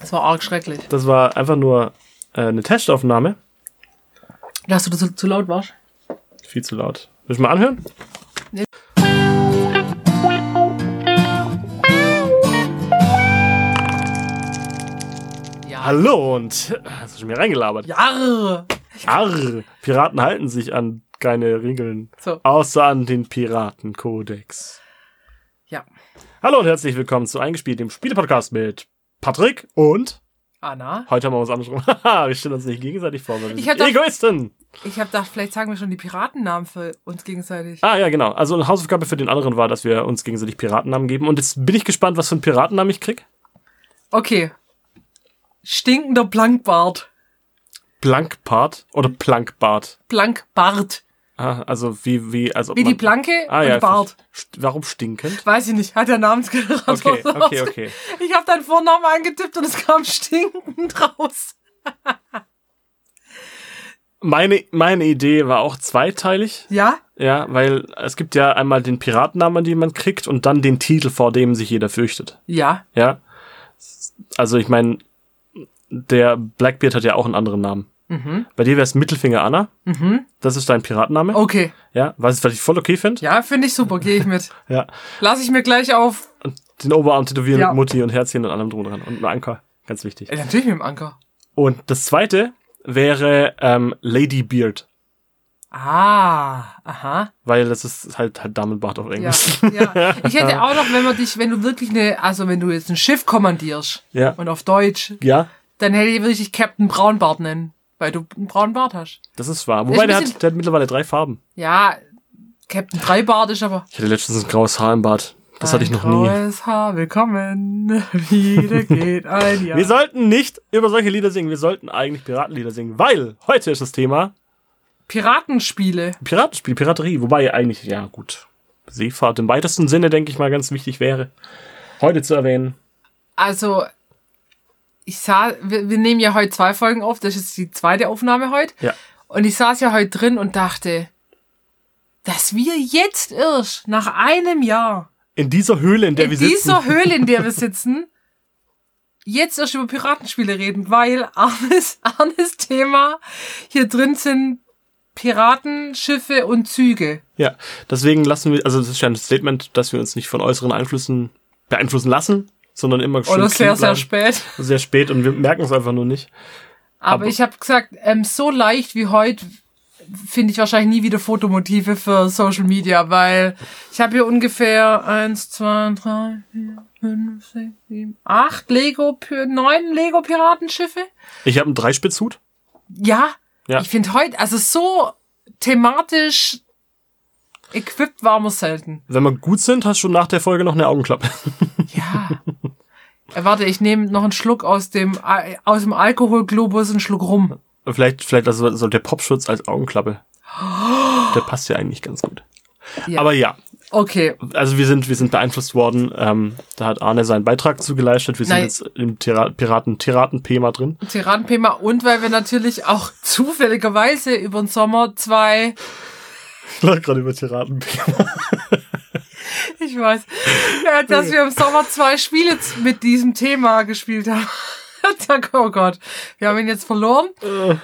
Das war arg schrecklich. Das war einfach nur äh, eine Testaufnahme. Dass du zu, zu laut warst? Viel zu laut. Willst du mal anhören? Nee. Ja. Hallo und hast du schon mir reingelabert? Ja. Arr, Piraten halten sich an keine Regeln, So. außer an den Piratenkodex. Hallo und herzlich willkommen zu Eingespielt, dem Spielepodcast mit Patrick und Anna. heute haben wir uns andersrum. Haha, wir stellen uns nicht gegenseitig vor, weil wir Ich sind hab doch- Egoisten. Ich habe gedacht, vielleicht sagen wir schon die Piratennamen für uns gegenseitig. Ah ja, genau. Also eine Hausaufgabe für den anderen war, dass wir uns gegenseitig Piratennamen geben. Und jetzt bin ich gespannt, was für einen Piratennamen ich krieg. Okay. Stinkender Plankbart. Plankbart oder Plankbart? Plankbart. Ah, also wie, wie, also. Wie die Planke ah, und ja, Bart. st- Warum stinkend? Weiß ich nicht, hat der Namensgenerator Okay, okay, okay. Ich habe deinen Vornamen eingetippt und es kam stinkend raus. Meine, meine Idee war auch zweiteilig. Ja? Ja, weil es gibt ja einmal den Piratennamen, den man kriegt, und dann den Titel, vor dem sich jeder fürchtet. Ja. Ja. Also ich meine, der Blackbeard hat ja auch einen anderen Namen. Mhm. Bei dir wäre es Mittelfinger Anna. Mhm. Das ist dein Piratenname. Okay. Ja, was, was ich voll okay finde. Ja, finde ich super, gehe ich mit. Ja. Lass ich mir gleich auf. Den Oberarm tätowieren Ja. mit Mutti und Herzchen und allem drum dran. Und ein Anker. Ganz wichtig. Äh, natürlich mit dem Anker. Und das zweite wäre ähm, Lady Beard. Ah, aha. Weil das ist halt, halt Damenbart auf Ja, Englisch. ja. Ich hätte auch noch, wenn man dich, wenn du wirklich eine, also wenn du jetzt ein Schiff kommandierst Ja. und auf Deutsch, Ja, dann hätte ich wirklich Captain Braunbart nennen, weil du einen braunen Bart hast. das ist wahr. Ist Wobei ein der hat, der hat mittlerweile drei Farben. Ja, Captain Dreibart ist aber. Ich hatte letztens ein graues Haar im Bart. Das hatte ich noch ein nie. graues Haar, willkommen. Wieder geht ein Jahr. Wir sollten nicht über solche Lieder singen. Wir sollten eigentlich Piratenlieder singen, weil heute ist das Thema Piratenspiele. Piratenspiel, Piraterie. Wobei eigentlich, ja gut, Seefahrt im weitesten Sinne, denke ich mal, ganz wichtig wäre, heute zu erwähnen. Also, ich sah, wir, wir nehmen ja heute zwei Folgen auf, das ist die zweite Aufnahme heute. Ja. Und ich saß ja heute drin und dachte, dass wir jetzt erst nach einem Jahr In dieser Höhle, in der in wir sitzen. dieser Höhle, in der wir sitzen, jetzt erst über Piratenspiele reden, weil Arnes, Arnes Thema hier drin sind Piraten, Schiffe und Züge. Ja, deswegen lassen wir, also das ist ja ein Statement, dass wir uns nicht von äußeren Einflüssen beeinflussen lassen, sondern immer schön Oder sehr, sehr spät. Sehr spät und wir merken es einfach nur nicht. Aber, Aber- ich habe gesagt, ähm, so leicht wie heute finde ich wahrscheinlich nie wieder Fotomotive für Social Media, weil ich habe hier ungefähr eins, zwei, drei, vier, fünf, sechs, sieben, acht Lego, neun Lego Piratenschiffe. Ich habe einen Dreispitzhut. Ja, Ja. ich finde heute, also so thematisch equipped war man selten. Wenn wir gut sind, hast du nach der Folge noch eine Augenklappe. Äh, Warte, ich nehme noch einen Schluck aus dem aus dem Alkoholglobus, einen Schluck rum. vielleicht, vielleicht also soll der Popschutz als Augenklappe. Der passt ja eigentlich ganz gut. Ja. Aber ja, Okay, also wir sind, wir sind beeinflusst worden. Ähm, da hat Arne seinen Beitrag zugeleistet. Wir sind Nein. jetzt im Tira Piraten, Piraten-Thema drin. Tiradenthema und weil wir natürlich auch zufälligerweise über den Sommer zwei, Ich gerade über Piraten-Thema. Ich weiß, dass wir im Sommer zwei Spiele mit diesem Thema gespielt haben. Oh Gott, wir haben ihn jetzt verloren.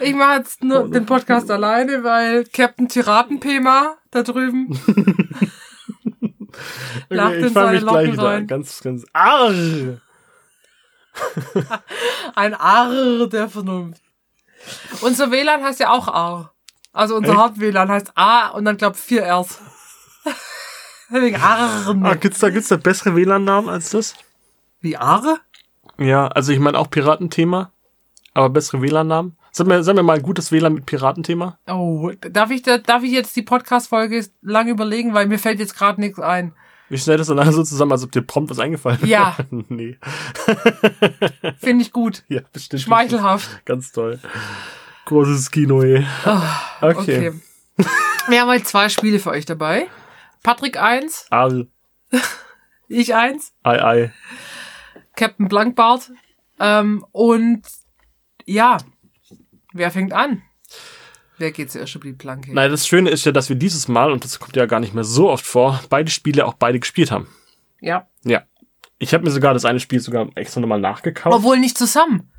Ich mache jetzt nur den Podcast alleine, weil Captain Tiradenthema da drüben lacht in seine Locken rein. an. Ganz, ganz. Arr! Ein Arr der Vernunft. Unser WLAN heißt ja auch Arr. Also unser? Haupt-WLAN heißt A und dann glaub vier Rs. Wegen Arren. Ah, gibt's da, gibt's da bessere WLAN-Namen als das? Wie Arre? Ja, also ich meine auch Piratenthema, aber bessere WLAN-Namen. Sag mir, sag mir mal ein gutes WLAN mit Piratenthema. Oh, darf ich, da, darf ich jetzt die Podcast-Folge lang überlegen, weil mir fällt jetzt gerade nichts ein. Wir schneiden das dann alle so zusammen, als ob dir prompt was eingefallen wäre. Ja. nee. Finde ich gut. Ja, bestimmt. Schmeichelhaft. Ganz toll. Großes Kino, ey. Okay. Okay. Wir haben heute zwei Spiele für euch dabei. Patrick 1, Arr, ich 1, ei, ei. Captain Blankbart. Ähm, und ja, wer fängt an? Wer geht zuerst über die Planke? Nein, das Schöne ist ja, dass wir dieses Mal, und das kommt ja gar nicht mehr so oft vor, beide Spiele auch beide gespielt haben. Ja. Ja. Ich habe mir sogar das eine Spiel sogar extra nochmal nachgekauft. Obwohl nicht zusammen.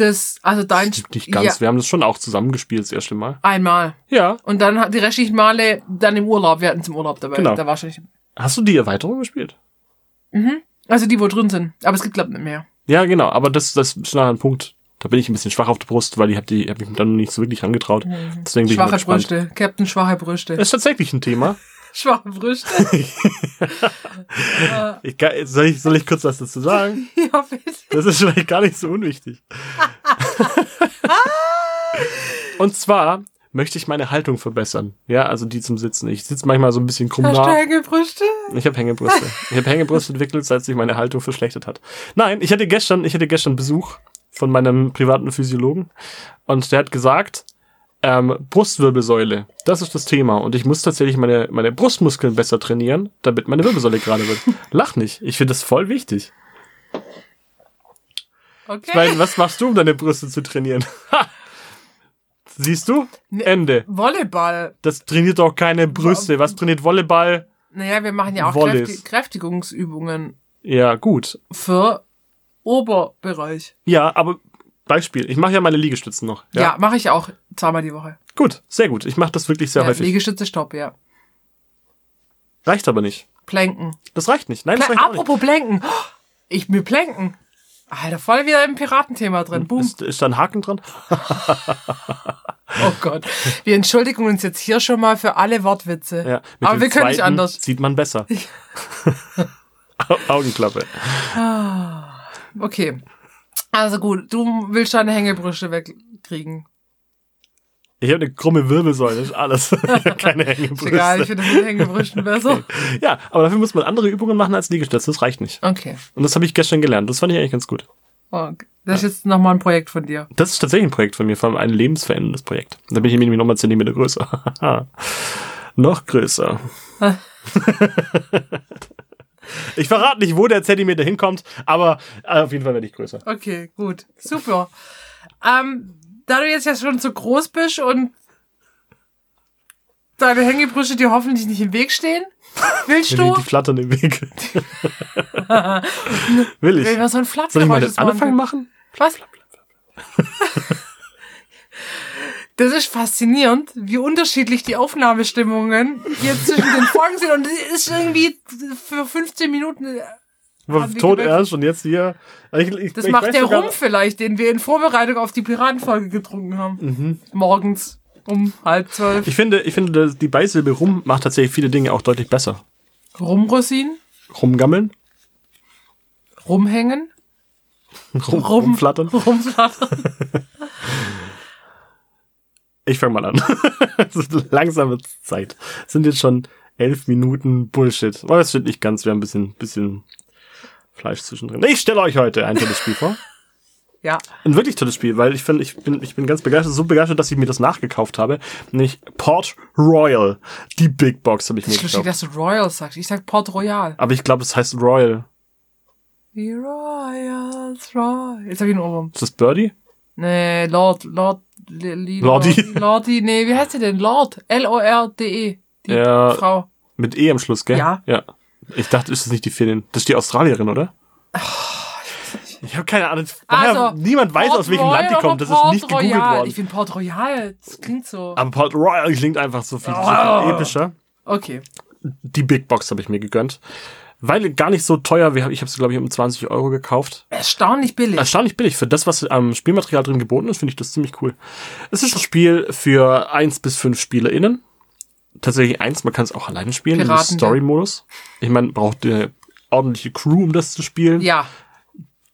Das, also dein Stimmt nicht ganz. Ja, Wir haben das schon auch zusammengespielt das erste Mal. einmal. Ja. Und dann hat die restlichen Male dann im Urlaub. Wir hatten es im Urlaub dabei. Genau. Da wahrscheinlich. Hast du die Erweiterung gespielt? Also die, wo drin sind. Aber es gibt, glaube ich, nicht mehr. Ja, genau. Aber das, das ist nachher ein Punkt. Da bin ich ein bisschen schwach auf der Brust, weil ich habe die, hab mich dann nicht so wirklich angetraut. Deswegen bin ich Schwache gespannt. Brüste. Captain schwache Brüste. Das ist tatsächlich ein Thema. Schwache Brüste. Ich, kann- soll, ich, soll ich kurz was dazu sagen? ja, bitte. Das ist vielleicht gar nicht so unwichtig. Und zwar möchte ich meine Haltung verbessern. Ja, also die zum Sitzen. Ich sitze manchmal so ein bisschen krumm Hast du nah. Hängebrüste? Ich habe Hängebrüste. Ich habe Hängebrüste entwickelt, seit sich meine Haltung verschlechtert hat. Nein, ich hatte gestern, ich hatte gestern Besuch von meinem privaten Physiologen und der hat gesagt, ähm, Brustwirbelsäule, das ist das Thema und ich muss tatsächlich meine, meine Brustmuskeln besser trainieren, damit meine Wirbelsäule gerade wird. Lach nicht, ich finde das voll wichtig. Okay. Ich meine, was machst du, um deine Brüste zu trainieren? Siehst du? Ne- Ende. Volleyball. Das trainiert doch keine Brüste. Was trainiert Volleyball? Naja, wir machen ja auch. Kräfti Kräftigungsübungen Ja, gut. für Oberbereich. Ja, aber Beispiel. Ich mache ja meine Liegestützen noch. Ja, mache ich auch zweimal die Woche. Gut, sehr gut. Ich mache das wirklich sehr Ja, häufig. Liegestütze, Stopp, ja. Reicht aber nicht. Planken. Das reicht nicht. Nein, das Pla reicht auch nicht. Apropos Planken. Ich mir Planken. Alter, voll wieder im Piratenthema drin. Boom. Ist, ist da ein Haken dran? Oh Gott. Wir entschuldigen uns jetzt hier schon mal für alle Wortwitze. Ja. Mit Aber dem wir können nicht anders. Sieht man besser. Au- Augenklappe. Okay. Also gut, du willst deine Hängebrüste wegkriegen. Ich habe eine krumme Wirbelsäule, das ist alles. Keine Ist Hängebrüste. egal, ich finde das mit Hängebrüsten besser. Ja, aber dafür muss man andere Übungen machen als Liegestütze. Das reicht nicht. Okay. Und das habe ich gestern gelernt. Das fand ich eigentlich ganz gut. okay. Das ist jetzt nochmal ein Projekt von dir. Das ist tatsächlich ein Projekt von mir, vor allem ein lebensveränderndes Projekt. Da bin ich nämlich nochmal Zentimeter größer. Noch größer. Ich verrate nicht, wo der Zentimeter hinkommt, aber äh, auf jeden Fall werde ich größer. Okay, gut. Super. Ähm, da du jetzt ja schon so groß bist und deine Hängebrüste dir hoffentlich nicht im Weg stehen, willst du? die flattern im Weg. Will ich. Will man so ein Soll ich mal den Anfang machen? Was? Das ist faszinierend, wie unterschiedlich die Aufnahmestimmungen jetzt zwischen den Folgen sind. Und es ist irgendwie für 15 Minuten. Haben wir Tot ernst und jetzt hier. Ich, ich, Das ich macht der sogar- Rum vielleicht, den wir in Vorbereitung auf die Piratenfolge getrunken haben. Morgens um halb zwölf. Ich finde, ich finde, die Beisilbe rum macht tatsächlich viele Dinge auch deutlich besser. Rumrosinen, Rumgammeln, rumhängen, rum, rumflattern. rumflattern. Ich fange mal an. Es ist langsam wird Zeit. Es sind jetzt schon elf Minuten Bullshit. Aber das stimmt nicht ganz. Wir haben ein bisschen, bisschen Fleisch zwischendrin. Ich stelle euch heute ein tolles Spiel vor. Ja, Ein wirklich tolles Spiel, weil ich finde, ich bin, ich bin ganz begeistert, so begeistert, dass ich mir das nachgekauft habe. Nämlich Port Royal. Die Big Box habe ich mir ist lustig, gekauft. dass du Royal sagst. Ich sag Port Royal. Aber ich glaube, es heißt Royal. Die Royals, Royal. Jetzt hab ich einen Ohrwurm. Ist das Birdie? Nee, Lord, Lord, Lordi. Lordi, nee, wie heißt sie denn? Lord, L-O-R-D-E. Die Ja. Frau. Mit E am Schluss, gell? Ja. Ja. Ich dachte, ist das nicht die Finnin? Das ist die Australierin, oder? Ich habe keine Ahnung. Woher- niemand weiß, Port aus welchem Royal Land die kommt. Das ist nicht gegoogelt Royal? worden. Ich finde Port Royal, das klingt so. Aber Port Royal klingt einfach so viel, so Oh. viel epischer. Okay. Die Big Box habe ich mir gegönnt. Weil gar nicht so teuer. Ich habe sie, glaube ich, um 20 Euro gekauft. Erstaunlich billig. Erstaunlich billig. Für das, was am Spielmaterial drin geboten ist, finde ich das ziemlich cool. Es ist ein Spiel für eins bis fünf SpielerInnen. Tatsächlich eins, man kann es auch alleine spielen, im Piraten, Story-Modus. Ich meine, braucht eine ordentliche Crew, um das zu spielen. ja,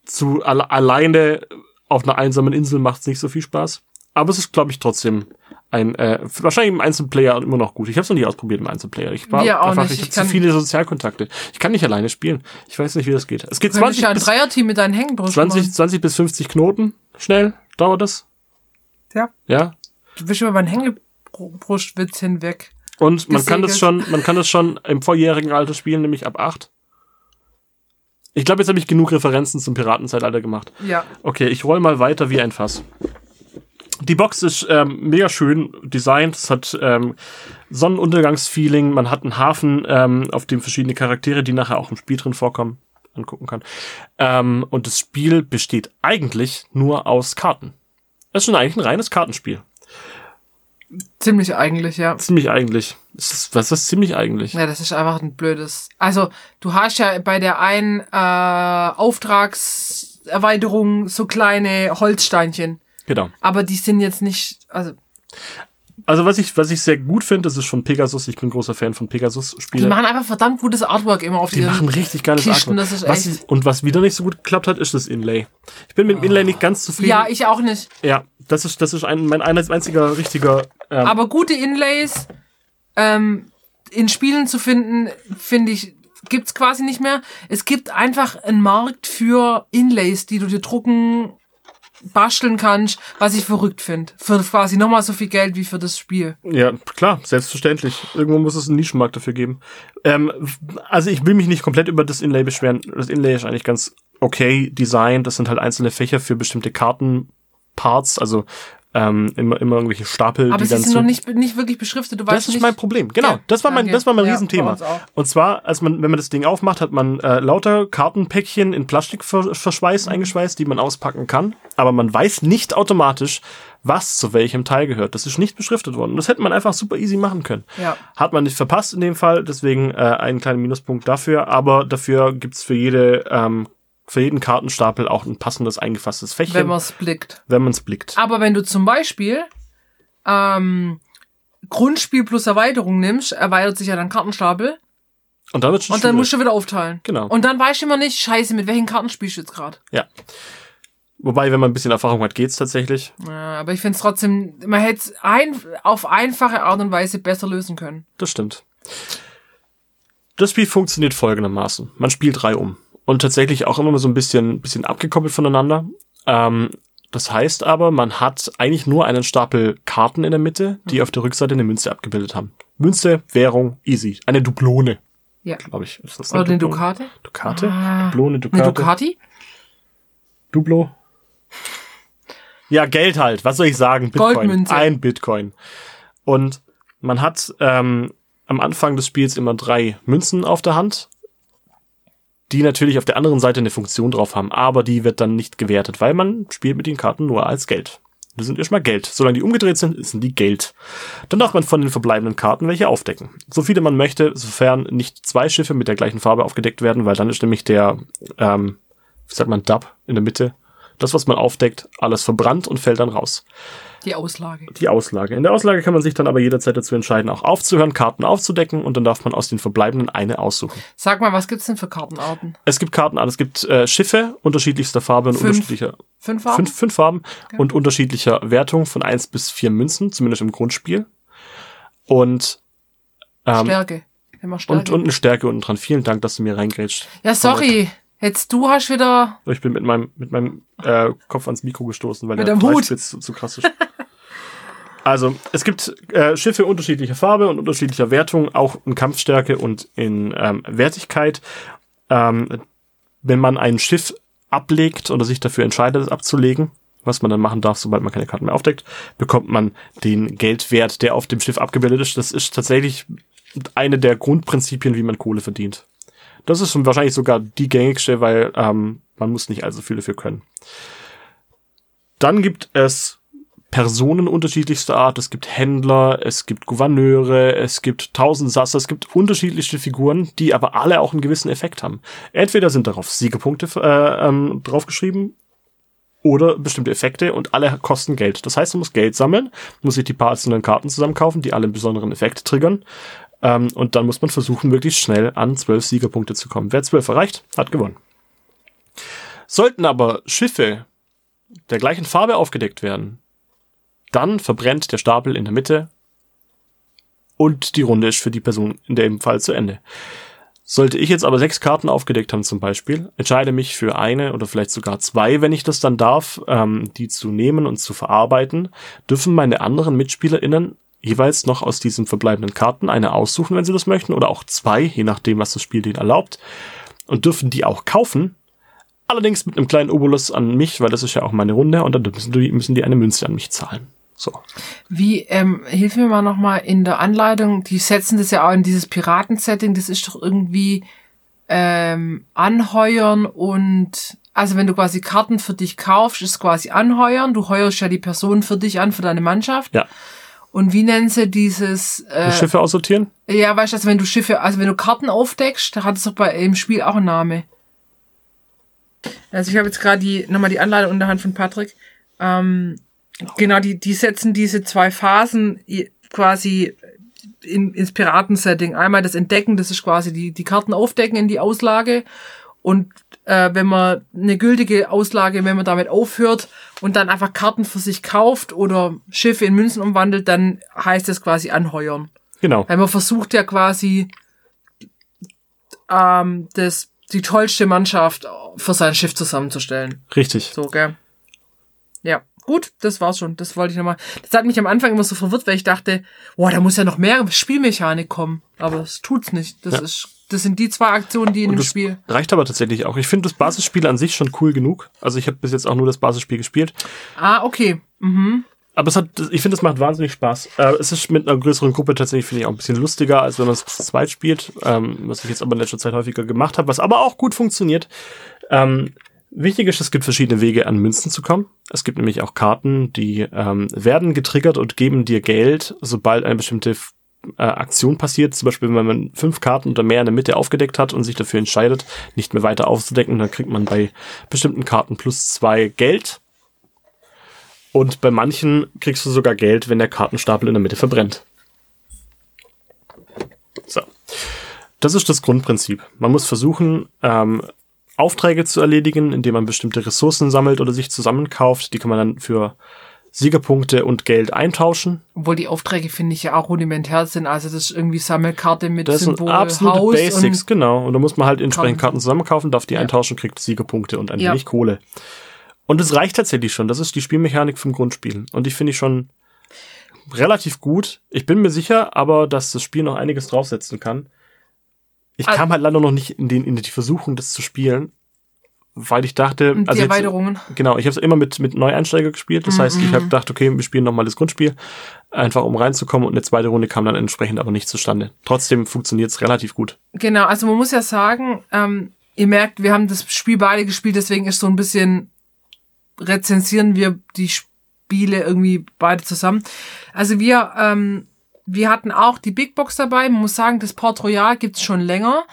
Zu alle, alleine auf einer einsamen Insel macht es nicht so viel Spaß. Aber es ist, glaube ich, trotzdem ein, äh, wahrscheinlich im Einzelplayer immer noch gut. Ich habe es noch nie ausprobiert im Einzelplayer. Ich war Wir auch einfach, nicht. ich Ich habe zu viele Sozialkontakte. Ich kann nicht alleine spielen. Ich weiß nicht, wie das geht. Es geht du könntest 20 ja ein bis, Dreierteam mit deinen Hängenbrüsten 20, machen. 20 bis 50 Knoten. Schnell dauert das. Ja. Ja. Du bist über meinen Hängebrustwitz hinweg. Und man kann das Gesegelt. schon, man kann das schon im vorjährigen Alter spielen, nämlich ab 8. Ich glaube, jetzt habe ich genug Referenzen zum Piratenzeitalter gemacht. Ja. Okay, ich roll mal weiter wie ein Fass. Die Box ist ähm, mega schön designt. Es hat ähm, Sonnenuntergangsfeeling. Man hat einen Hafen, ähm, auf dem verschiedene Charaktere, die nachher auch im Spiel drin vorkommen, angucken kann. Ähm, und das Spiel besteht eigentlich nur aus Karten. Es ist schon eigentlich ein reines Kartenspiel. Ziemlich eigentlich, ja. Ziemlich eigentlich. Ist, was ist ziemlich eigentlich? Ja, das ist einfach ein blödes. Also, du hast ja bei der einen äh, Auftragserweiterung so kleine Holzsteinchen. Genau. Aber die sind jetzt nicht, also Also was ich, was ich sehr gut finde, das ist von Pegasus. Ich bin großer Fan von die Pegasus-Spielen. machen einfach verdammt gutes Artwork immer auf Die ihren machen richtig geiles Kisten, Artwork. was, echt- und was wieder nicht so gut geklappt hat, ist das Inlay. Ich bin mit dem Inlay nicht ganz zufrieden. Ja, ich auch nicht. Ja, das ist, das ist ein, mein ein- einziger richtiger. Ähm, Aber gute Inlays ähm, in Spielen zu finden, finde ich, gibt's quasi nicht mehr. Es gibt einfach einen Markt für Inlays, die du dir drucken, basteln kannst, was ich verrückt finde. Für quasi nochmal so viel Geld wie für das Spiel. ja, klar, selbstverständlich. Irgendwo muss es einen Nischenmarkt dafür geben. Ähm, also ich will mich nicht komplett über das Inlay beschweren. Das Inlay ist eigentlich ganz okay designt. Das sind halt einzelne Fächer für bestimmte Kartenparts, also ähm, immer, immer irgendwelche Stapel, Aber die sie dann sind noch nicht, nicht wirklich beschriftet. Du weißt Das ist nicht, mein Problem. Genau, Ja, das war mein, das war mein Ja, Riesenthema. Und zwar, als man, wenn man das Ding aufmacht, hat man äh, lauter Kartenpäckchen in Plastikverschweiß Mhm. eingeschweißt, die man auspacken kann. Aber man weiß nicht automatisch, was zu welchem Teil gehört. Das ist nicht beschriftet worden. Und das hätte man einfach super easy machen können. Ja. Hat man nicht verpasst in dem Fall, deswegen äh, einen kleinen Minuspunkt dafür. Aber dafür gibt's für jede ähm, für jeden Kartenstapel auch ein passendes eingefasstes Fächchen, wenn man es blickt. wenn man's blickt. Aber wenn du zum Beispiel ähm, Grundspiel plus Erweiterung nimmst, erweitert sich ja dein Kartenstapel Und dann wird's schon und dann musst du wieder aufteilen. Genau. Und dann weißt du immer nicht, scheiße, mit welchen Karten spielst du jetzt gerade. Ja. Wobei, wenn man ein bisschen Erfahrung hat, geht's tatsächlich. Ja, aber ich finde es trotzdem, man hätte es ein, auf einfache Art und Weise besser lösen können. Das stimmt. Das Spiel funktioniert folgendermaßen. Man spielt drei um. Und tatsächlich auch immer so ein bisschen, bisschen abgekoppelt voneinander. Ähm, das heißt aber, man hat eigentlich nur einen Stapel Karten in der Mitte, die auf der Rückseite eine Münze abgebildet haben. Münze, Währung, easy. Eine Dublone, Ja. glaube ich. Ist das Oder eine Dublone? Dukate? Dukate? Ah. Dublone, Eine Dukate. Ducati? Dublo? Ja, Geld halt. Was soll ich sagen? Bitcoin. Goldmünze. Ein Bitcoin. Und man hat ähm, am Anfang des Spiels immer drei Münzen auf der Hand, die natürlich auf der anderen Seite eine Funktion drauf haben, aber die wird dann nicht gewertet, weil man spielt mit den Karten nur als Geld. Das sind erstmal Geld. Solange die umgedreht sind, sind die Geld. Dann darf man von den verbleibenden Karten welche aufdecken. So viele man möchte, sofern nicht zwei Schiffe mit der gleichen Farbe aufgedeckt werden, weil dann ist nämlich der, ähm, wie sagt man, Dub in der Mitte. Das, was man aufdeckt, alles verbrannt und fällt dann raus. Die Auslage. Die Auslage. In der Auslage kann man sich dann aber jederzeit dazu entscheiden, auch aufzuhören, Karten aufzudecken und dann darf man aus den verbleibenden eine aussuchen. Sag mal, was gibt's denn für Kartenarten? Es gibt Karten an, es gibt äh, Schiffe unterschiedlichster Farbe und Fünf. unterschiedlicher Fünf Farben? fünf, fünf Farben und unterschiedlicher Wertung von eins bis vier Münzen, zumindest im Grundspiel. Und ähm, Stärke. Immer Stärke. und, und eine Stärke unten dran. Vielen Dank, dass du mir reingrätscht. ja, sorry. Jetzt du hast wieder. Ich bin mit meinem, mit meinem äh, Kopf ans Mikro gestoßen, weil Mit der dem Hut. Dreispitz zu, zu krass ist. Also, es gibt äh, Schiffe unterschiedlicher Farbe und unterschiedlicher Wertung, auch in Kampfstärke und in ähm, Wertigkeit. Ähm, wenn man ein Schiff ablegt oder sich dafür entscheidet, es abzulegen, was man dann machen darf, sobald man keine Karten mehr aufdeckt, bekommt man den Geldwert, der auf dem Schiff abgebildet ist. Das ist tatsächlich eine der Grundprinzipien, wie man Kohle verdient. Das ist wahrscheinlich sogar die gängigste, weil ähm, man muss nicht allzu viel dafür können. Dann gibt es Personen unterschiedlichster Art. Es gibt Händler, es gibt Gouverneure, es gibt Tausendsasser, es gibt unterschiedlichste Figuren, die aber alle auch einen gewissen Effekt haben. Entweder sind darauf Siegepunkte äh, ähm, draufgeschrieben oder bestimmte Effekte und alle kosten Geld. Das heißt, man muss Geld sammeln, muss sich die paar einzelnen Karten zusammenkaufen, die alle einen besonderen Effekt triggern. Ähm, und dann muss man versuchen, möglichst schnell an zwölf Siegerpunkte zu kommen. Wer zwölf erreicht, hat gewonnen. Sollten aber Schiffe der gleichen Farbe aufgedeckt werden, dann verbrennt der Stapel in der Mitte und die Runde ist für die Person in dem Fall zu Ende. Sollte ich jetzt aber sechs Karten aufgedeckt haben zum Beispiel, entscheide mich für eine oder vielleicht sogar zwei, wenn ich das dann darf, ähm, die zu nehmen und zu verarbeiten, dürfen meine anderen MitspielerInnen jeweils noch aus diesen verbleibenden Karten eine aussuchen, wenn sie das möchten, oder auch zwei, je nachdem, was das Spiel denen erlaubt, und dürfen die auch kaufen, Allerdings mit einem kleinen Obolus an mich, weil das ist ja auch meine Runde und dann müssen die, müssen die eine Münze an mich zahlen. So. Wie, ähm, hilf mir mal nochmal in der Anleitung, die setzen das ja auch in dieses Piraten-Setting, das ist doch irgendwie ähm, anheuern und also wenn du quasi Karten für dich kaufst, ist quasi anheuern, du heuerst ja die Person für dich an, für deine Mannschaft. Ja. Und wie nennen sie dieses äh, Schiffe aussortieren? Ja, weißt du, also wenn du Schiffe, also wenn du Karten aufdeckst, da hat es doch bei im Spiel auch einen Namen. Also ich habe jetzt gerade die nochmal die Anleitung in der Hand von Patrick. Ähm, genau, die die setzen diese zwei Phasen quasi in, ins Piratensetting. Einmal das Entdecken, das ist quasi die die Karten aufdecken in die Auslage und äh, wenn man eine gültige Auslage, wenn man damit aufhört und dann einfach Karten für sich kauft oder Schiffe in Münzen umwandelt, dann heißt das quasi anheuern. Genau. Weil man versucht ja quasi ähm, das die tollste Mannschaft für sein Schiff zusammenzustellen. Richtig. So, gell? Gut, das war's schon. Das wollte ich nochmal. Das hat mich am Anfang immer so verwirrt, weil ich dachte, boah, da muss ja noch mehr Spielmechanik kommen. Aber es tut's nicht. Das Ja. ist, das sind die zwei Aktionen, die in dem das Spiel. reicht aber tatsächlich auch. Ich finde das Basisspiel an sich schon cool genug. Also ich habe bis jetzt auch nur das Basisspiel gespielt. Ah, okay. Mhm. Aber es hat, ich finde, es macht wahnsinnig Spaß. Äh, es ist mit einer größeren Gruppe tatsächlich, finde ich, auch ein bisschen lustiger, als wenn man es zu zweit spielt. Ähm, was ich jetzt aber in letzter Zeit häufiger gemacht habe, was aber auch gut funktioniert. Ähm, wichtig ist, es gibt verschiedene Wege, an Münzen zu kommen. Es gibt nämlich auch Karten, die ähm, werden getriggert und geben dir Geld, sobald eine bestimmte äh, Aktion passiert. Zum Beispiel, wenn man fünf Karten oder mehr in der Mitte aufgedeckt hat und sich dafür entscheidet, nicht mehr weiter aufzudecken, dann kriegt man bei bestimmten Karten plus zwei Geld. Und bei manchen kriegst du sogar Geld, wenn der Kartenstapel in der Mitte verbrennt. So. Das ist das Grundprinzip. Man muss versuchen, ähm, Aufträge zu erledigen, indem man bestimmte Ressourcen sammelt oder sich zusammenkauft. Die kann man dann für Siegerpunkte und Geld eintauschen. Obwohl die Aufträge, finde ich, ja auch rudimentär sind. Also das ist irgendwie Sammelkarte mit Das sind Symbol, absolute Haus Basics, und genau. Und da muss man halt entsprechend Karten. Karten zusammenkaufen, darf die Ja. eintauschen, kriegt Siegerpunkte und ein Ja. wenig Kohle. Und es reicht tatsächlich schon. Das ist die Spielmechanik vom Grundspiel. Und die finde ich schon relativ gut. Ich bin mir sicher, aber dass das Spiel noch einiges draufsetzen kann. Ich Also- kam halt leider noch nicht in, den, in die Versuchung, das zu spielen, weil ich dachte, die also jetzt, Erweiterungen. genau, ich habe es immer mit mit Neueinsteiger gespielt. Das Mhm, heißt, ich habe mhm. gedacht, okay, wir spielen nochmal das Grundspiel, einfach um reinzukommen. Und eine zweite Runde kam dann entsprechend aber nicht zustande. Trotzdem funktioniert es relativ gut. Genau, also man muss ja sagen, ähm, ihr merkt, wir haben das Spiel beide gespielt, deswegen ist so ein bisschen rezensieren wir die Spiele irgendwie beide zusammen. Also wir, ähm, wir hatten auch die Big Box dabei. Man muss sagen, das Port Royal gibt's schon länger.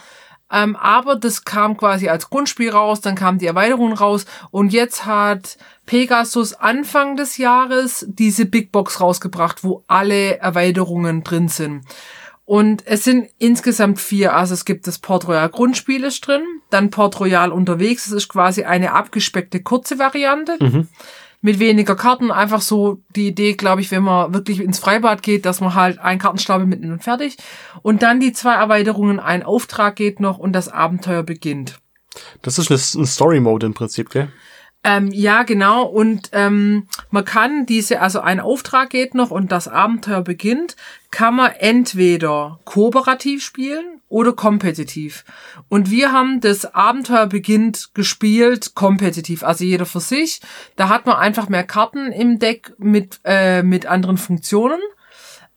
Ähm, aber das kam quasi als Grundspiel raus, dann kam die Erweiterung raus und jetzt hat Pegasus Anfang des Jahres diese Big Box rausgebracht, wo alle Erweiterungen drin sind. Und es sind insgesamt vier. Also es gibt das Port Royal Grundspiel ist drin, dann Port Royal unterwegs. Das ist quasi eine abgespeckte kurze Variante Mhm. Mit weniger Karten. Einfach so die Idee, glaube ich, wenn man wirklich ins Freibad geht, dass man halt einen Kartenstapel mitnimmt und fertig. Und dann die zwei Erweiterungen, ein Auftrag geht noch und das Abenteuer beginnt. Das ist ein Story-Mode im Prinzip, gell? Ähm, ja, genau. Und ähm, man kann diese, also ein Auftrag geht noch und das Abenteuer beginnt, kann man entweder kooperativ spielen oder kompetitiv. Und wir haben das Abenteuer beginnt gespielt kompetitiv, also jeder für sich. Da hat man einfach mehr Karten im Deck mit äh, mit anderen Funktionen.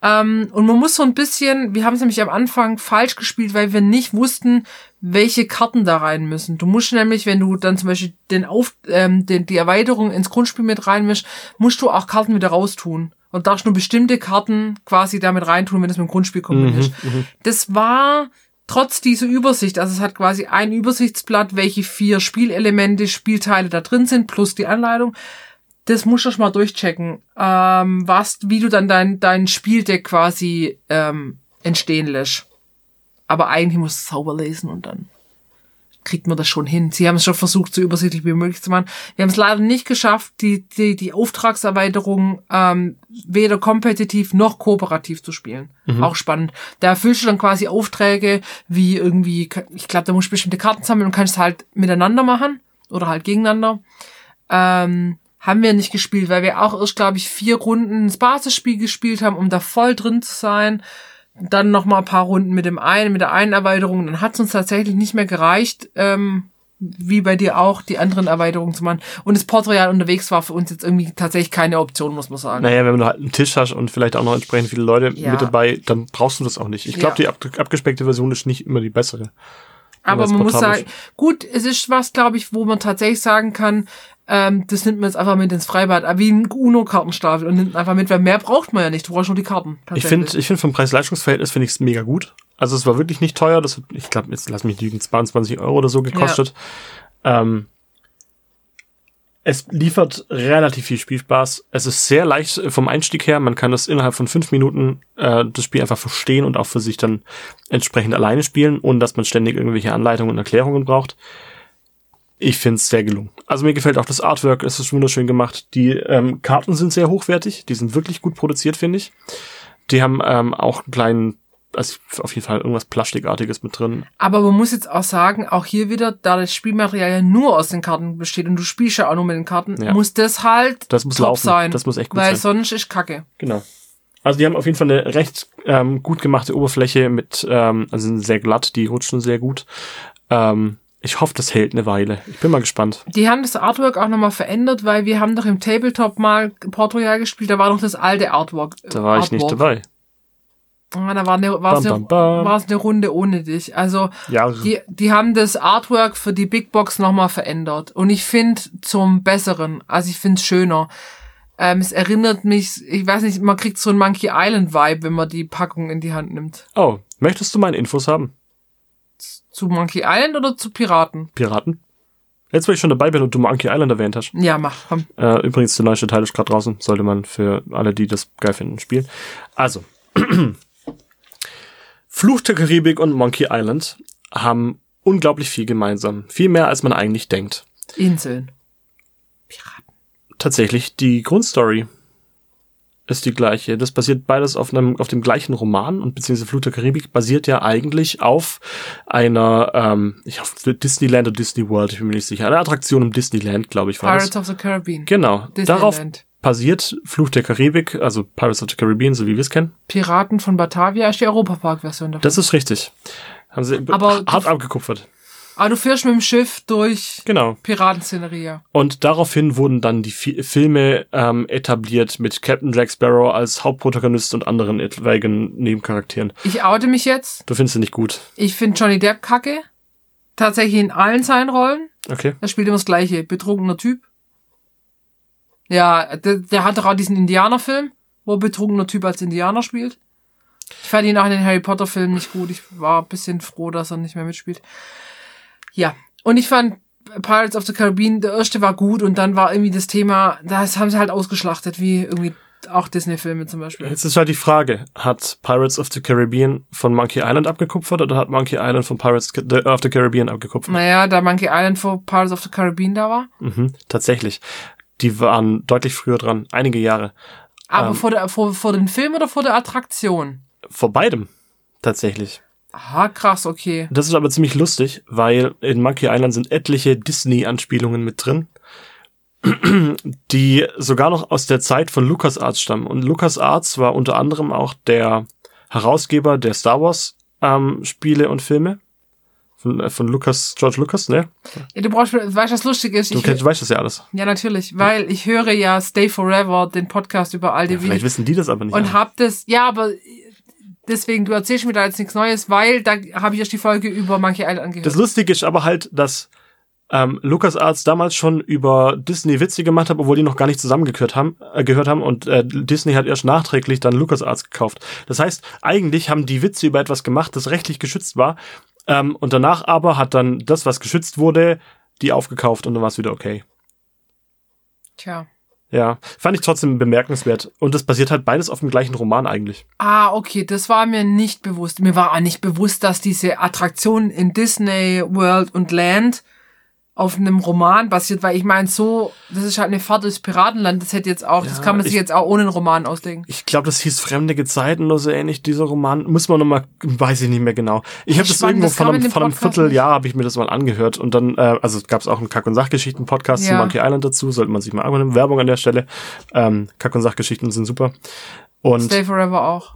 Ähm, und man muss so ein bisschen, wir haben es nämlich am Anfang falsch gespielt, weil wir nicht wussten, welche Karten da rein müssen. Du musst nämlich, wenn du dann zum Beispiel den Auf, ähm, den, die Erweiterung ins Grundspiel mit reinmischst, musst du auch Karten wieder raustun. Und darfst nur bestimmte Karten quasi damit reintun, wenn es mit dem Grundspiel kombinierst. Das war trotz dieser Übersicht, also es hat quasi ein Übersichtsblatt, welche vier Spielelemente, Spielteile da drin sind, plus die Anleitung das musst du schon mal durchchecken, ähm, was, wie du dann dein, dein Spieldeck quasi ähm, entstehen lässt. Aber eigentlich musst du es sauber lesen und dann kriegt man das schon hin. Sie haben es schon versucht, so übersichtlich wie möglich zu machen. Wir haben es leider nicht geschafft, die, die, die Auftragserweiterung ähm, weder kompetitiv noch kooperativ zu spielen. Auch spannend. Da erfüllst du dann quasi Aufträge, wie irgendwie, ich glaube, da musst du bestimmte Karten sammeln und kannst halt miteinander machen oder halt gegeneinander. Ähm, haben wir nicht gespielt, weil wir auch erst, glaube ich, vier Runden das Basisspiel gespielt haben, um da voll drin zu sein. Dann noch mal ein paar Runden mit dem einen, mit der einen Erweiterung. Dann hat es uns tatsächlich nicht mehr gereicht, ähm, wie bei dir auch, die anderen Erweiterungen zu machen. Und das Port Royal unterwegs war für uns jetzt irgendwie tatsächlich keine Option, muss man sagen. Naja, wenn du halt einen Tisch hast und vielleicht auch noch entsprechend viele Leute Ja. mit dabei, dann brauchst du das auch nicht. Ich glaube, Ja. die ab abgespeckte Version ist nicht immer die bessere. Aber man muss sagen, gut, es ist was, glaube ich, wo man tatsächlich sagen kann, ähm, das nimmt man jetzt einfach mit ins Freibad, aber wie ein UNO-Kartenstapel und nimmt einfach mit, weil mehr braucht man ja nicht, du brauchst nur die Karten. Ich finde, ich finde vom Preis-Leistungs-Verhältnis finde ich es mega gut. Also es war wirklich nicht teuer. Das hat, ich glaube, jetzt lass mich lügen, 22 Euro oder so gekostet. Ähm, es liefert relativ viel Spielspaß. Es ist sehr leicht äh, vom Einstieg her. Man kann das innerhalb von fünf Minuten äh, das Spiel einfach verstehen und auch für sich dann entsprechend alleine spielen, ohne dass man ständig irgendwelche Anleitungen und Erklärungen braucht. Ich finde es sehr gelungen. Also mir gefällt auch das Artwork, es ist wunderschön gemacht. Die ähm, Karten sind sehr hochwertig, die sind wirklich gut produziert, finde ich. Die haben ähm, auch einen kleinen, also auf jeden Fall irgendwas Plastikartiges mit drin. Aber man muss jetzt auch sagen, auch hier wieder, da das Spielmaterial ja nur aus den Karten besteht und du spielst ja auch nur mit den Karten, Ja. muss das halt Das muss top laufen. sein. Das muss echt gut weil sein. sonst ist Kacke. Genau. Also die haben auf jeden Fall eine recht ähm, gut gemachte Oberfläche mit, ähm, also sind sehr glatt, die rutschen sehr gut. Ähm, ich hoffe, das hält eine Weile. Ich bin mal gespannt. Die haben das Artwork auch nochmal verändert, weil wir haben doch im Tabletop mal Port Royal gespielt, da war noch das alte Artwork. Da war ich nicht Artwork. dabei. Ah, da war eine, war es Bam, eine, bam, bam. war es eine Runde ohne dich. Also Ja, die, die haben das Artwork für die Big Box nochmal verändert. Und ich finde zum Besseren. Also ich finde es schöner. Ähm, es erinnert mich, ich weiß nicht, man kriegt so einen Monkey Island Vibe, wenn man die Packung in die Hand nimmt. oh, möchtest du meine Infos haben? Zu Monkey Island oder zu Piraten? Piraten? Jetzt, wo ich schon dabei bin und du Monkey Island erwähnt hast. Ja, mach, komm. Äh, übrigens, der neueste Teil ist gerade draußen. Sollte man für alle, die das geil finden, spielen. Also. Fluch der Karibik und Monkey Island haben unglaublich viel gemeinsam. Viel mehr, als man eigentlich denkt. Inseln. Piraten. Tatsächlich, die Grundstory ist die gleiche. Das basiert beides auf einem, auf dem gleichen Roman und beziehungsweise Fluch der Karibik basiert ja eigentlich auf einer, ähm, ich hoffe, Disneyland oder Disney World, ich bin mir nicht sicher. Eine Attraktion im Disneyland, glaube ich, war das. Pirates of the Caribbean. Genau. Darauf Disneyland. basiert Fluch der Karibik, also Pirates of the Caribbean, so wie wir es kennen. Piraten von Batavia ist die Europapark-Version davon. Das ist richtig. Haben sie Aber- hart abgekupfert. Aber du fährst mit dem Schiff durch Genau. Piratenszenerie. Und daraufhin wurden dann die Fi Filme ähm, etabliert mit Captain Jack Sparrow als Hauptprotagonist und anderen etwaigen Nebencharakteren. Ich oute mich jetzt. Du findest sie nicht gut. Ich finde Johnny Depp kacke. Tatsächlich in allen seinen Rollen. Okay. Er spielt immer das gleiche. Betrunkener Typ. Ja, der, der hat doch auch diesen Indianerfilm, wo betrunkener Typ als Indianer spielt. Ich fand ihn auch in den Harry Potter Filmen nicht gut. Ich war ein bisschen froh, dass er nicht mehr mitspielt. Ja. Und ich fand Pirates of the Caribbean, der erste war gut und dann war irgendwie das Thema, das haben sie halt ausgeschlachtet, wie irgendwie auch Disney-Filme zum Beispiel. Jetzt ist halt die Frage, hat Pirates of the Caribbean von Monkey Island abgekupfert oder hat Monkey Island von Pirates of the Caribbean abgekupfert? Naja, da Monkey Island vor Pirates of the Caribbean da war. Mhm, tatsächlich. Die waren deutlich früher dran, einige Jahre. Aber Ähm. vor, der, vor, vor dem Film oder vor der Attraktion? Vor beidem, tatsächlich. Aha, krass, okay. Das ist aber ziemlich lustig, weil in Monkey Island sind etliche Disney-Anspielungen mit drin, die sogar noch aus der Zeit von LucasArts stammen. Und LucasArts war unter anderem auch der Herausgeber der Star Wars ähm, Spiele und Filme. Von, äh, von Lucas, George Lucas, ne? Ja, du brauchst, weißt du, was lustig ist? Du kennst, weißt das ja alles. ja, natürlich, weil ich höre ja Stay Forever, den Podcast über alte Ja, vielleicht wissen die das aber nicht. Und hab das, ja, aber deswegen, du erzählst mir da jetzt nichts Neues, weil da habe ich erst die Folge über Monkey Island angehört. Das Lustige ist aber halt, dass ähm, LucasArts damals schon über Disney Witze gemacht hat, obwohl die noch gar nicht zusammengehört haben, äh, gehört haben und äh, Disney hat erst nachträglich dann LucasArts gekauft. Das heißt, eigentlich haben die Witze über etwas gemacht, das rechtlich geschützt war ähm, und danach aber hat dann das, was geschützt wurde, die aufgekauft und dann war es wieder okay. Tja. Ja, fand ich trotzdem bemerkenswert. Und das basiert halt beides auf dem gleichen Roman eigentlich. Ah, okay, das war mir nicht bewusst. Mir war auch nicht bewusst, dass diese Attraktion in Disney World und Land auf einem Roman basiert, weil ich meine, so, das ist halt eine Fahrt durchs Piratenland, das hätte jetzt auch, das Ja, kann man sich ich- jetzt auch ohne einen Roman ausdenken. Ich glaube, das hieß Fremde Gezeiten oder so ähnlich, dieser Roman. Muss man nochmal, weiß ich nicht mehr genau. Ich habe das irgendwo das von einem, von einem Vierteljahr habe ich mir das mal angehört und dann, äh, also gab es auch einen Kack- und Sachgeschichten-Podcast zu Ja. Monkey Island dazu, sollte man sich mal angucken. Werbung an der Stelle. Ähm, Kack- und Sachgeschichten sind super. Und, Stay Forever auch.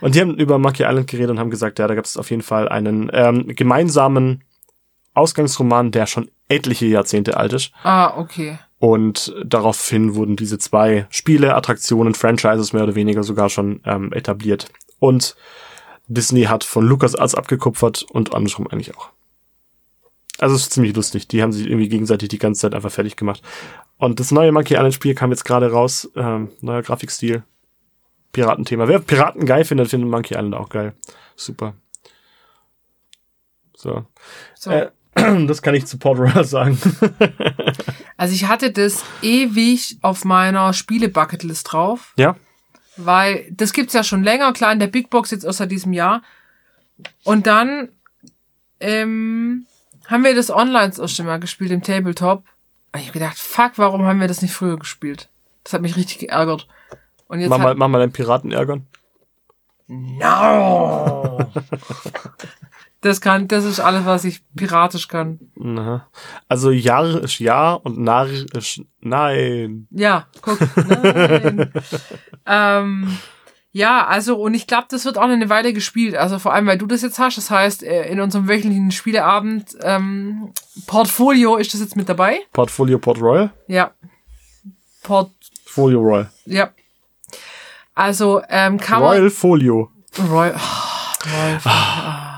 und die haben über Monkey Island geredet und haben gesagt, ja, da gab es auf jeden Fall einen ähm, gemeinsamen Ausgangsroman, der schon etliche Jahrzehnte alt ist. Ah, okay. Und daraufhin wurden diese zwei Spiele, Attraktionen, Franchises mehr oder weniger sogar schon ähm, etabliert. Und Disney hat von LucasArts abgekupfert und andersrum eigentlich auch. Also es ist ziemlich lustig. Die haben sich irgendwie gegenseitig die ganze Zeit einfach fertig gemacht. Und das neue Monkey Island Spiel kam jetzt gerade raus. Ähm, neuer Grafikstil. Piratenthema. Wer Piraten geil findet, findet Monkey Island auch geil. Super. So. So. Äh, das kann ich zu Port Royal sagen. Also ich hatte das ewig auf meiner Spiele-Bucketlist drauf, ja? weil das gibt's ja schon länger, klar in der Big Box jetzt außer diesem Jahr. Und dann ähm, haben wir das online auch schon mal gespielt im Tabletop. Und ich habe gedacht, fuck, warum haben wir das nicht früher gespielt? Das hat mich richtig geärgert. Und jetzt Mach mal, mach mal einen Piraten ärgern. no. das kann, das ist alles, was ich piratisch kann. Aha. Also Jahr ist ja und Nar ist nein. Ja, guck. Nein. ähm, ja, also und ich glaube, das wird auch eine Weile gespielt. Also vor allem, weil du das jetzt hast. Das heißt, äh, in unserem wöchentlichen Spieleabend ähm, Portfolio ist das jetzt mit dabei. Portfolio Port Royal? Ja. Port, Folio Royal. ja. Also ähm, kann man Royal Folio. Royal, oh, Royal Das ist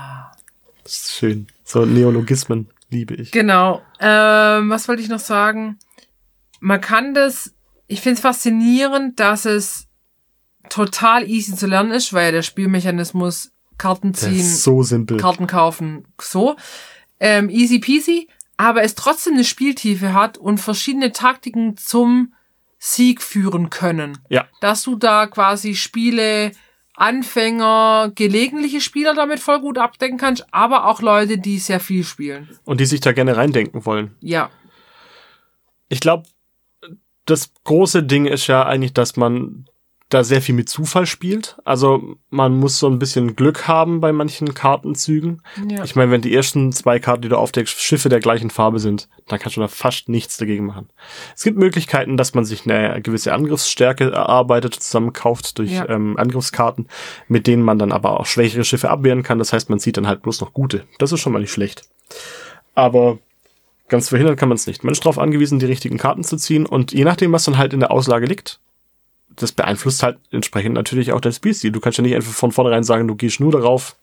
schön. So Neologismen liebe ich. Genau. Ähm, was wollte ich noch sagen? Man kann das, ich finde es faszinierend, dass es total easy zu lernen ist, weil der Spielmechanismus Karten ziehen, so simpel. Karten kaufen, so. Ähm, easy peasy, aber es trotzdem eine Spieltiefe hat und verschiedene Taktiken zum Sieg führen können. Ja. Dass du da quasi Spiele, Anfänger, gelegentliche Spieler damit voll gut abdecken kannst, aber auch Leute, die sehr viel spielen. Und die sich da gerne reindenken wollen. Ja. Ich glaube, das große Ding ist ja eigentlich, dass man da sehr viel mit Zufall spielt. Also man muss so ein bisschen Glück haben bei manchen Kartenzügen. Ja. Ich meine, wenn die ersten zwei Karten, die du aufdeckst, Schiffe der gleichen Farbe sind, dann kannst du da fast nichts dagegen machen. Es gibt Möglichkeiten, dass man sich eine gewisse Angriffsstärke erarbeitet, zusammenkauft durch Ja. ähm, Angriffskarten, mit denen man dann aber auch schwächere Schiffe abwehren kann. Das heißt, man sieht dann halt bloß noch gute. Das ist schon mal nicht schlecht. Aber ganz verhindern kann man es nicht. Man ist darauf angewiesen, die richtigen Karten zu ziehen und je nachdem, was dann halt in der Auslage liegt, das beeinflusst halt entsprechend natürlich auch dein Spielstil. Du kannst ja nicht einfach von vornherein sagen, du gehst nur darauf,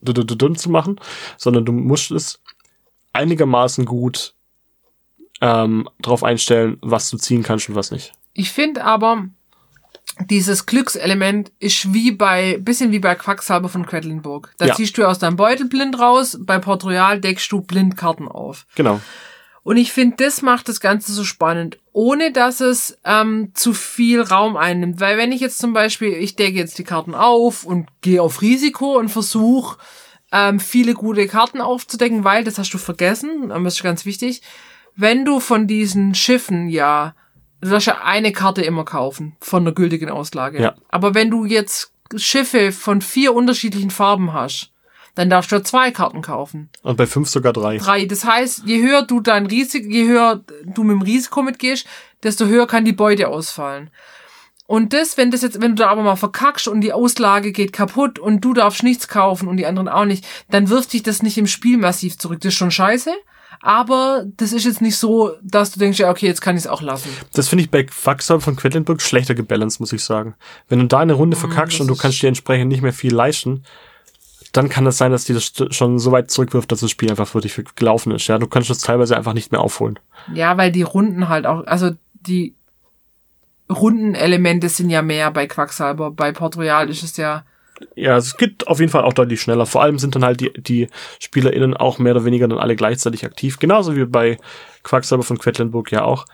dun zu machen, sondern du musst es einigermaßen gut ähm, darauf einstellen, was du ziehen kannst und was nicht. Ich finde aber, dieses Glückselement ist wie bei, bisschen wie bei Quacksalber von Quedlinburg. Da Ja. ziehst du aus deinem Beutel blind raus, bei Port Royal deckst du blind Karten auf. Genau. Und ich finde, das macht das Ganze so spannend, ohne dass es ähm, zu viel Raum einnimmt. Weil wenn ich jetzt zum Beispiel, ich decke jetzt die Karten auf und gehe auf Risiko und versuche, ähm, viele gute Karten aufzudecken, weil, das hast du vergessen, ähm, das ist ganz wichtig, wenn du von diesen Schiffen ja, du darfst ja eine Karte immer kaufen von der gültigen Auslage. Ja. Aber wenn du jetzt Schiffe von vier unterschiedlichen Farben hast, dann darfst du ja zwei Karten kaufen Und bei fünf sogar drei. drei. Das heißt, je höher du dein Risiko, je höher du mit dem Risiko mitgehst, desto höher kann die Beute ausfallen. Und das, wenn das jetzt, wenn du da aber mal verkackst und die Auslage geht kaputt und du darfst nichts kaufen und die anderen auch nicht, dann wirft dich das nicht im Spiel massiv zurück. Das ist schon scheiße. Aber das ist jetzt nicht so, dass du denkst, ja, okay, jetzt kann ich es auch lassen. Das finde ich bei Quacksalber von Quedlinburg schlechter gebalanced, muss ich sagen. Wenn du da eine Runde verkackst das und du kannst dir entsprechend nicht mehr viel leisten, dann kann es sein, dass dir das schon so weit zurückwirft, dass das Spiel einfach für dich gelaufen ist. Ja, du kannst das teilweise einfach nicht mehr aufholen. Ja, weil die Runden halt auch, also die Rundenelemente sind ja mehr bei Quacksalber. Bei Port Royal ist es ja, Ja, es geht auf jeden Fall auch deutlich schneller. Vor allem sind dann halt die, die SpielerInnen auch mehr oder weniger dann alle gleichzeitig aktiv. Genauso wie bei Quacksalber von Quedlinburg ja auch.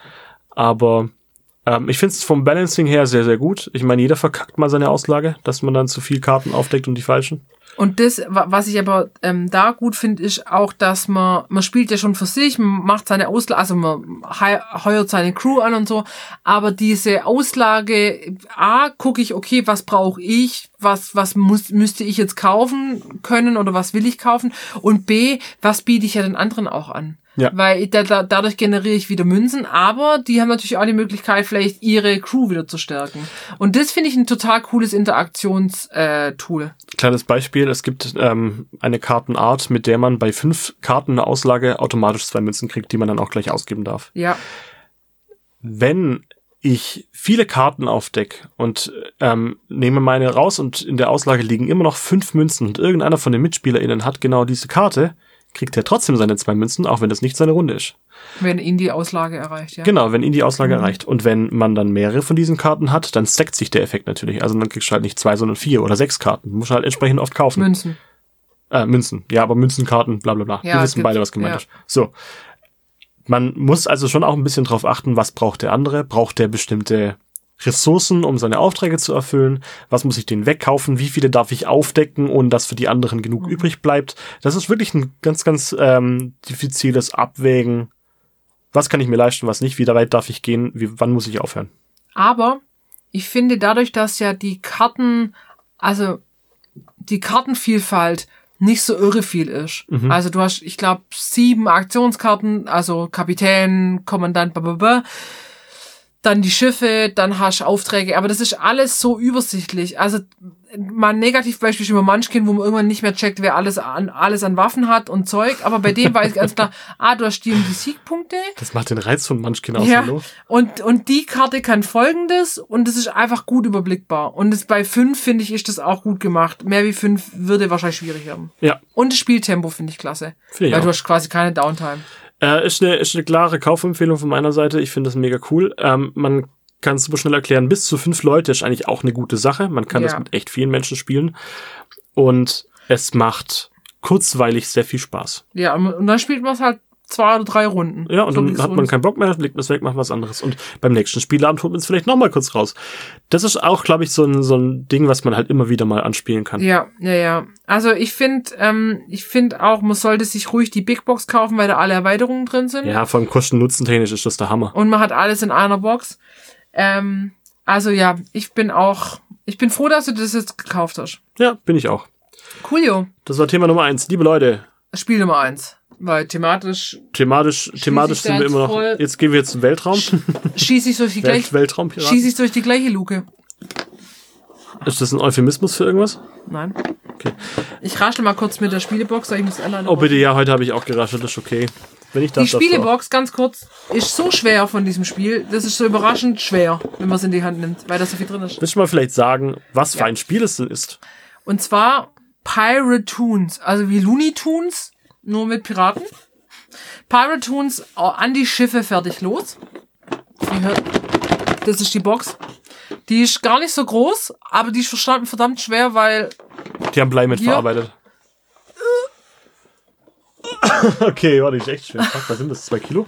Aber ähm, ich finde es vom Balancing her sehr, sehr gut. Ich meine, jeder verkackt mal seine Auslage, dass man dann zu viel Karten aufdeckt und die falschen. Und das, wa- was ich aber ähm, da gut finde, ist auch, dass man, man spielt ja schon für sich, man macht seine Auslage, also man heuert seine Crew an und so, aber diese Auslage, A, gucke ich, okay, was brauche ich was, was muss, müsste ich jetzt kaufen können oder was will ich kaufen? Und B, was biete ich ja den anderen auch an? Ja. Weil da, da, dadurch generiere ich wieder Münzen, aber die haben natürlich auch die Möglichkeit, vielleicht ihre Crew wieder zu stärken. Und das finde ich ein total cooles Interaktionstool. Äh, Tool. Kleines Beispiel, es gibt ähm, eine Kartenart, mit der man bei fünf Karten eine Auslage automatisch zwei Münzen kriegt, die man dann auch gleich ausgeben darf. ja, Wenn ich viele Karten aufdeck und ähm, nehme meine raus und in der Auslage liegen immer noch fünf Münzen und irgendeiner von den MitspielerInnen hat genau diese Karte, kriegt er trotzdem seine zwei Münzen, auch wenn das nicht seine Runde ist. wenn ihn die Auslage erreicht, ja. Genau, wenn ihn die Auslage erreicht. Und wenn man dann mehrere von diesen Karten hat, dann stackt sich der Effekt natürlich. Also dann kriegst du halt nicht zwei, sondern vier oder sechs Karten. Muss halt entsprechend oft kaufen. Münzen. Äh, Münzen. Ja, aber Münzenkarten, bla bla bla. Ja, Wir wissen beide, was gemeint ja. ist. So. Man muss also schon auch ein bisschen drauf achten, was braucht der andere? Braucht der bestimmte Ressourcen, um seine Aufträge zu erfüllen? Was muss ich den wegkaufen? Wie viele darf ich aufdecken, ohne dass für die anderen genug Mhm. übrig bleibt? Das ist wirklich ein ganz, ganz ähm, diffiziles Abwägen. Was kann ich mir leisten, was nicht? Wie weit darf ich gehen? Wie, wann muss ich aufhören? Aber ich finde dadurch, dass ja die Karten, also die Kartenvielfalt nicht so irre viel ist. Also du hast, ich glaube, sieben Aktionskarten, also Kapitän, Kommandant, blablabla. Dann die Schiffe, dann hast du Aufträge, aber das ist alles so übersichtlich. Also mal ein Negativbeispiel ist über Munchkin, wo man irgendwann nicht mehr checkt, wer alles an, alles an Waffen hat und Zeug, aber bei dem weiß ich ganz klar, ah, du hast die und die Siegpunkte, Das macht den Reiz von Munchkin aus. ja. hallo? Und, und die Karte kann folgendes und es ist einfach gut überblickbar. Und es bei fünf finde ich, ist das auch gut gemacht. Mehr wie fünf würde wahrscheinlich schwierig werden. Ja, Und das Spieltempo finde ich klasse. Finde ich Weil auch. du hast quasi keine Downtime. Äh, ist, eine, ist eine klare Kaufempfehlung von meiner Seite. Ich finde das mega cool. Ähm, man kann es super schnell erklären. Bis zu fünf Leute ist eigentlich auch eine gute Sache. Man kann Ja. das mit echt vielen Menschen spielen. Und es macht kurzweilig sehr viel Spaß. Ja, und dann spielt man es halt zwei oder drei Runden. Ja, und So dann hat man keinen Bock mehr, legt das weg, macht was anderes. Und beim nächsten Spielabend holt man es vielleicht nochmal kurz raus. Das ist auch, glaube ich, so ein, so ein Ding, was man halt immer wieder mal anspielen kann. Ja, ja, ja. Also ich finde, ähm, ich finde auch, man sollte sich ruhig die Big Box kaufen, weil da alle Erweiterungen drin sind. Ja, vor allem Kosten-Nutzen-technisch ist das der Hammer. und man hat alles in einer Box. Ähm, also ja, ich bin auch, ich bin froh, dass du das jetzt gekauft hast. Ja, bin ich auch. Coolio. Das war Thema Nummer eins. Liebe Leute, Spiel Nummer eins. Weil thematisch thematisch, thematisch sind wir immer noch. Jetzt gehen wir jetzt zum Weltraum. schieße ich durch die gleiche, Weltraumpiraten. schieße ich durch die gleiche Luke. Ist das ein Euphemismus für irgendwas? Nein. Okay. Ich raschel mal kurz mit der Spielebox, weil ich muss alleine Oh, bitte, ja, heute habe ich auch geraschelt, das ist okay. Wenn ich Die du auch. Spielebox, ganz kurz, ist so schwer von diesem Spiel. Das ist so überraschend schwer, wenn man es in die Hand nimmt, weil da so viel drin ist. Willst du mal vielleicht sagen, was für Ja. ein Spiel es denn ist? Und zwar Pirate Toons, also wie Looney Tunes, nur mit Piraten. Pirate Toons oh, an die Schiffe fertig los. Ihr hört, das ist die Box. Die ist gar nicht so groß, aber die ist verstanden verdammt schwer, weil Die haben Blei mit Hier. verarbeitet. okay, warte, die ist echt schwer. Fuck, Was sind das? Zwei Kilo?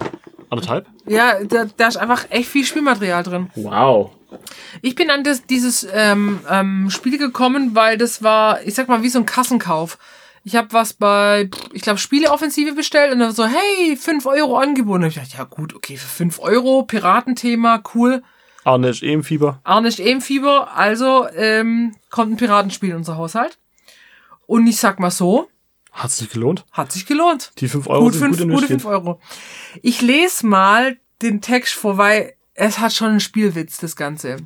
Anderthalb? ja, da, da ist einfach echt viel Spielmaterial drin. Wow. Ich bin an das, dieses ähm, ähm, Spiel gekommen, weil das war, ich sag mal, wie so ein Kassenkauf. Ich habe was bei, ich glaube, Spieleoffensive bestellt und dann so, hey, 5 Euro angeboten. Und ich dachte, ja gut, okay, für 5 Euro, Piratenthema, cool. Arne ist eh im Fieber. Arnisch Ebenfieber, also ähm, kommt ein Piratenspiel in unser Haushalt. Und ich sag mal so, Hat sich gelohnt. hat sich gelohnt. Die fünf Euro Gut, sind fünf, gut gute investiert. 5 Euro. Ich lese mal den Text vor, weil es hat schon einen Spielwitz, das Ganze.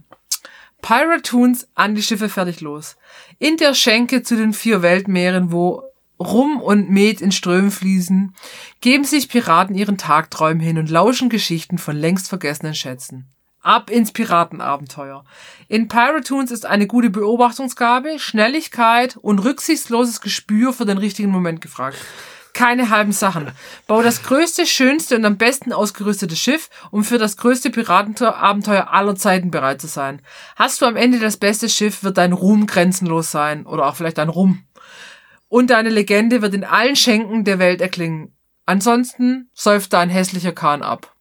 Pirate Toons an die Schiffe fertig los. In der Schenke zu den vier Weltmeeren, wo Rum und Met in Strömen fließen, geben sich Piraten ihren Tagträumen hin und lauschen Geschichten von längst vergessenen Schätzen. Ab ins Piratenabenteuer. In Pirate Toons ist eine gute Beobachtungsgabe, Schnelligkeit und rücksichtsloses Gespür für den richtigen Moment gefragt. Keine halben Sachen. Bau das größte, schönste und am besten ausgerüstete Schiff, um für das größte Piratenabenteuer aller Zeiten bereit zu sein. Hast du am Ende das beste Schiff, wird dein Ruhm grenzenlos sein. Oder auch vielleicht dein Ruhm. Und deine Legende wird in allen Schenken der Welt erklingen. Ansonsten säuft dein hässlicher Kahn ab.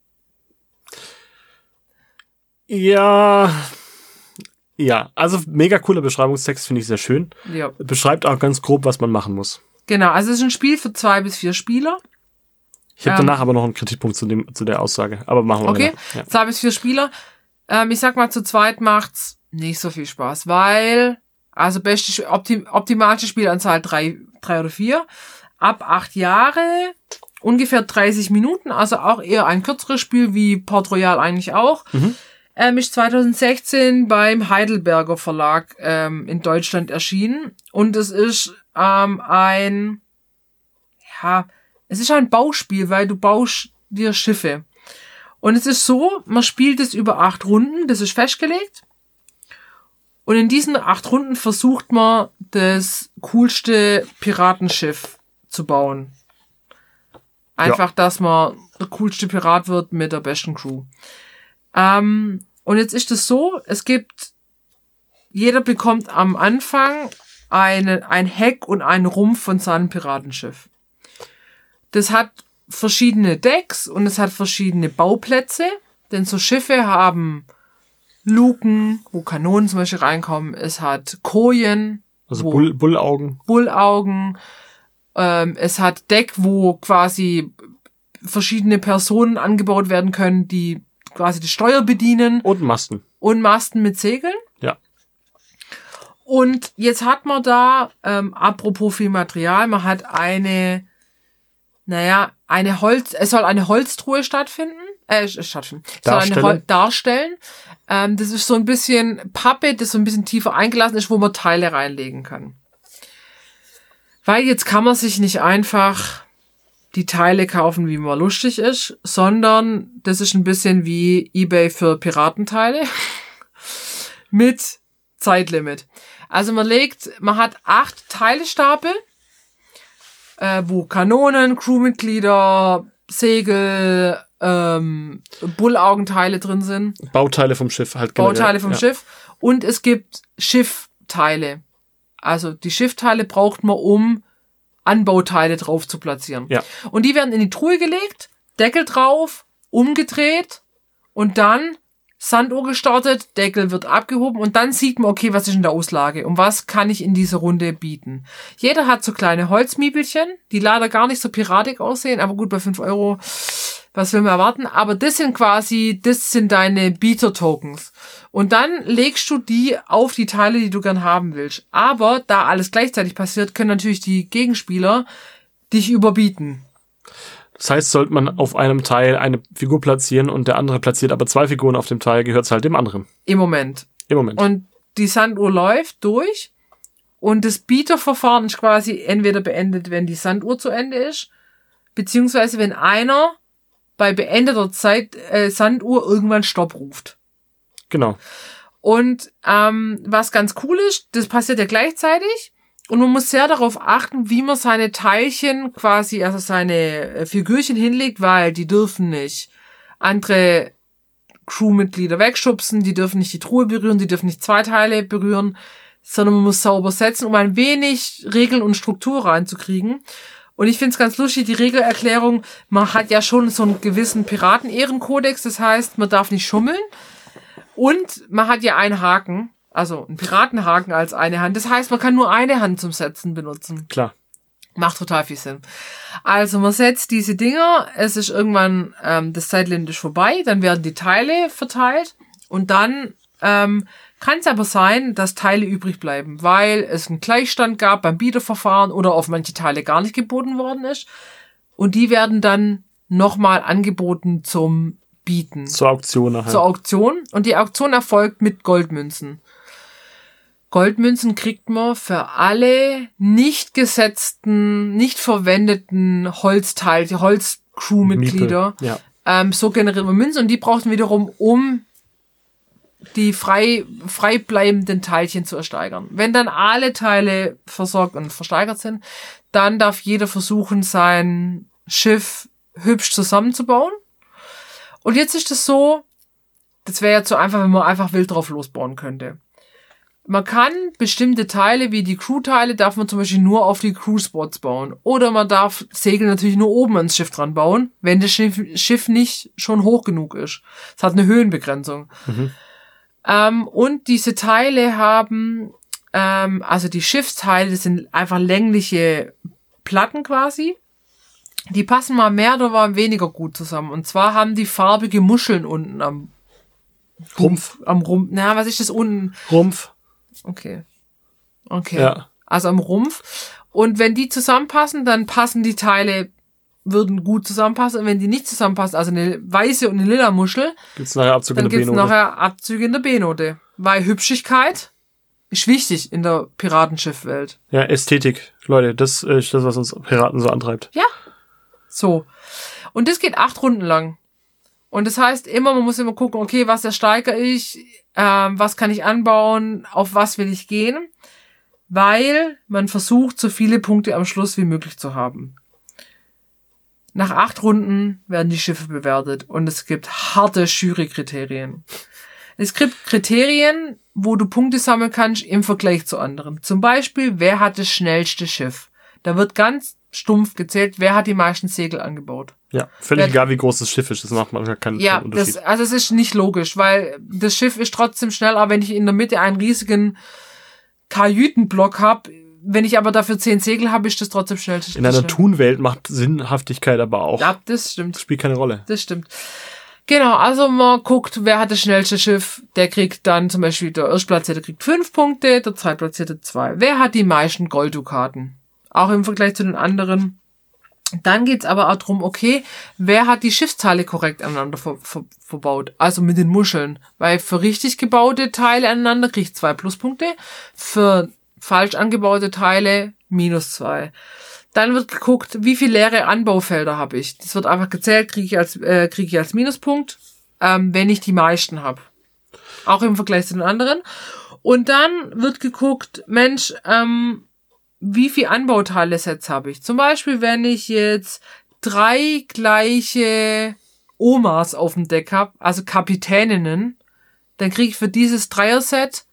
Ja. Ja, also mega cooler Beschreibungstext, finde ich sehr schön. Ja. Beschreibt auch ganz grob, was man machen muss. Genau, also es ist ein Spiel für zwei bis vier Spieler. Ich habe Ähm. danach aber noch einen Kritikpunkt zu, dem, zu der Aussage. Aber machen wir Okay. Ja. zwei bis vier Spieler. Ähm, ich sag mal, zu zweit macht's nicht so viel Spaß, weil Also beste, optim, optimalste Spielanzahl drei, drei oder vier. Ab acht Jahre ungefähr 30 Minuten, also auch eher ein kürzeres Spiel wie Port Royal eigentlich auch. Mhm. Ähm, ist 2016 beim Heidelberger Verlag ähm, in Deutschland erschienen und es ist ähm, ein ja, es ist ein Bauspiel, weil du baust dir Schiffe. Und es ist so, man spielt es über acht Runden, das ist festgelegt. Und in diesen acht Runden versucht man, das coolste Piratenschiff zu bauen. Einfach, ja. dass man der coolste Pirat wird mit der besten Crew. Ähm, und jetzt ist es so, es gibt, jeder bekommt am Anfang eine, ein Heck und einen Rumpf von seinem Piratenschiff. Das hat verschiedene Decks und es hat verschiedene Bauplätze, denn so Schiffe haben Luken, wo Kanonen zum Beispiel reinkommen. Es hat Kojen. Also Bull, Bullaugen. Bullaugen. Ähm, es hat Deck, wo quasi verschiedene Personen angebaut werden können, die quasi die Steuer bedienen. Und Masten. Und Masten mit Segeln. Und jetzt hat man da, ähm, apropos viel Material, man hat eine, naja, eine Holz, es soll eine Holztruhe stattfinden äh, stattfinden. Soll eine darstellen. Ähm, das ist so ein bisschen Pappe, das so ein bisschen tiefer eingelassen ist, wo man Teile reinlegen kann. Weil jetzt kann man sich nicht einfach die Teile kaufen, wie man lustig ist, sondern das ist ein bisschen wie eBay für Piratenteile mit Zeitlimit. Also man legt, man hat acht Teilestapel, äh, wo Kanonen, Crewmitglieder, Segel, ähm, Bullaugenteile drin sind. Bauteile vom Schiff halt generell. Bauteile vom ja. Schiff. Und es gibt Schiffteile. Also die Schiffteile braucht man, um Anbauteile drauf zu platzieren. Ja. Und die werden in die Truhe gelegt, Deckel drauf, umgedreht und dann Sanduhr gestartet, Deckel wird abgehoben und dann sieht man, okay, was ist in der Auslage und was kann ich in dieser Runde bieten. Jeder hat so kleine Holzmiebelchen, die leider gar nicht so piratig aussehen, aber gut, bei fünf Euro, was will man erwarten? Aber das sind quasi, das sind deine Bieter-Tokens. Und dann legst du die auf die Teile, die du gern haben willst. Aber da alles gleichzeitig passiert, können natürlich die Gegenspieler dich überbieten. Das heißt, sollte man auf einem Teil eine Figur platzieren und der andere platziert aber zwei Figuren auf dem Teil, gehört es halt dem anderen. Im Moment. Im Moment. Und die Sanduhr läuft durch und das Bieterverfahren ist quasi entweder beendet, wenn die Sanduhr zu Ende ist, beziehungsweise wenn einer bei beendeter Zeit äh, Sanduhr irgendwann Stopp ruft. Genau. Und ähm, was ganz cool ist, das passiert ja gleichzeitig. Und man muss sehr darauf achten, wie man seine Teilchen quasi, also seine äh, Figürchen hinlegt, weil die dürfen nicht andere Crewmitglieder wegschubsen, die dürfen nicht die Truhe berühren, die dürfen nicht zwei Teile berühren, sondern man muss sauber setzen, um ein wenig Regeln und Struktur reinzukriegen. Und ich finde es ganz lustig, die Regelerklärung, man hat ja schon so einen gewissen Piraten-Ehrenkodex, das heißt, man darf nicht schummeln. Und man hat ja einen Haken, also ein Piratenhaken als eine Hand. Das heißt, man kann nur eine Hand zum Setzen benutzen. Klar. Macht total viel Sinn. Also man setzt diese Dinger, es ist irgendwann ähm, das Zeitlimit ist vorbei, dann werden die Teile verteilt und dann ähm, kann es aber sein, dass Teile übrig bleiben, weil es einen Gleichstand gab beim Bieterverfahren oder auf manche Teile gar nicht geboten worden ist. Und die werden dann nochmal angeboten zum Bieten. Zur Auktion nachher. Zur Auktion. Und die Auktion erfolgt mit Goldmünzen. Goldmünzen kriegt man für alle nicht gesetzten, nicht verwendeten Holzteile, Holzcrewmitglieder. Ja. Ähm, so generiert man Münzen und die braucht man wiederum, um die frei, frei bleibenden Teilchen zu ersteigern. Wenn dann alle Teile versorgt und versteigert sind, dann darf jeder versuchen, sein Schiff hübsch zusammenzubauen. Und jetzt ist es so, das wäre ja zu einfach, wenn man einfach wild drauf losbauen könnte. Man kann bestimmte Teile, wie die Crew-Teile, darf man zum Beispiel nur auf die Crew-Spots bauen. Oder man darf Segel natürlich nur oben ans Schiff dran bauen, wenn das Schiff, Schiff nicht schon hoch genug ist. Es hat eine Höhenbegrenzung. Mhm. Ähm, und diese Teile haben, ähm, also die Schiffsteile, das sind einfach längliche Platten quasi. Die passen mal mehr oder mal weniger gut zusammen. Und zwar haben die farbige Muscheln unten am Rumpf. Am Rumpf. Na, was ist das unten? Rumpf. Okay. Okay. Ja. Also am Rumpf. Und wenn die zusammenpassen, dann passen die Teile, würden gut zusammenpassen. Und wenn die nicht zusammenpassen, also eine weiße und eine lila Muschel, Gibt's nachher Abzug dann in der gibt's B-Note? nachher Abzüge in der B-Note. Weil Hübschigkeit ist wichtig in der Piratenschiffwelt. Ja, Ästhetik. Leute, das ist das, was uns Piraten so antreibt. Ja. So. Und das geht acht Runden lang. Und das heißt immer, man muss immer gucken, okay, was ersteigere ich, ähm, was kann ich anbauen, auf was will ich gehen, weil man versucht, so viele Punkte am Schluss wie möglich zu haben. Nach acht Runden werden die Schiffe bewertet und es gibt harte Jurykriterien. Es gibt Kriterien, wo du Punkte sammeln kannst im Vergleich zu anderen. Zum Beispiel, wer hat das schnellste Schiff? Da wird ganz stumpf gezählt, wer hat die meisten Segel angebaut. Ja, völlig Ja. egal, wie groß das Schiff ist. Das macht manchmal keinen, Ja, keinen Unterschied. das, also es ist nicht logisch, weil das Schiff ist trotzdem schnell, aber wenn ich in der Mitte einen riesigen Kajütenblock habe, wenn ich aber dafür zehn Segel habe, ist das trotzdem schnell. In einer Thunwelt macht Sinnhaftigkeit aber auch. Ja, das stimmt. Spielt keine Rolle. Das stimmt. Genau, also man guckt, wer hat das schnellste Schiff, der kriegt dann zum Beispiel der Erstplatzierte kriegt fünf Punkte, der Zweitplatzierte zwei. Wer hat die meisten Golddukaten? Auch im Vergleich zu den anderen. Dann geht's aber auch drum, okay, wer hat die Schiffsteile korrekt aneinander ver ver verbaut? Also mit den Muscheln. Weil für richtig gebaute Teile aneinander krieg ich zwei Pluspunkte, für falsch angebaute Teile minus zwei. Dann wird geguckt, wie viele leere Anbaufelder habe ich. Das wird einfach gezählt, kriege ich als äh, kriege ich als Minuspunkt, ähm, wenn ich die meisten habe. Auch im Vergleich zu den anderen. Und dann wird geguckt, Mensch, ähm, wie viel Anbauteile-Sets habe ich? Zum Beispiel, wenn ich jetzt drei gleiche Omas auf dem Deck habe, also Kapitäninnen, dann kriege ich für dieses Dreier-Set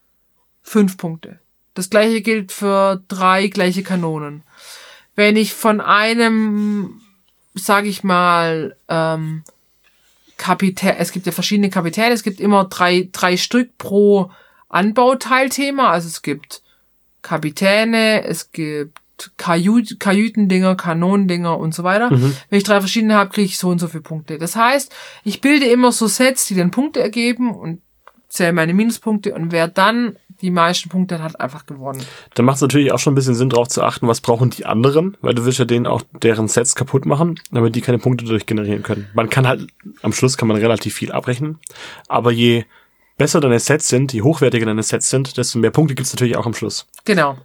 fünf Punkte. Das gleiche gilt für drei gleiche Kanonen. Wenn ich von einem, sag ich mal, ähm, Kapitän, es gibt ja verschiedene Kapitäne, es gibt immer drei, drei Stück pro Anbauteilthema, also es gibt Kapitäne, es gibt Kajüt, Kajütendinger, Kanonendinger und so weiter. Wenn ich drei verschiedene habe, kriege ich so und so viele Punkte. Das heißt, ich bilde immer so Sets, die dann Punkte ergeben und zähle meine Minuspunkte und wer dann die meisten Punkte hat, hat einfach gewonnen. Da macht es natürlich auch schon ein bisschen Sinn, darauf zu achten, was brauchen die anderen, weil du willst ja denen auch deren Sets kaputt machen, damit die keine Punkte dadurch generieren können. Man kann halt, am Schluss kann man relativ viel abrechnen, aber je besser deine Sets sind, je hochwertiger deine Sets sind, desto mehr Punkte gibt's natürlich auch am Schluss. Genau.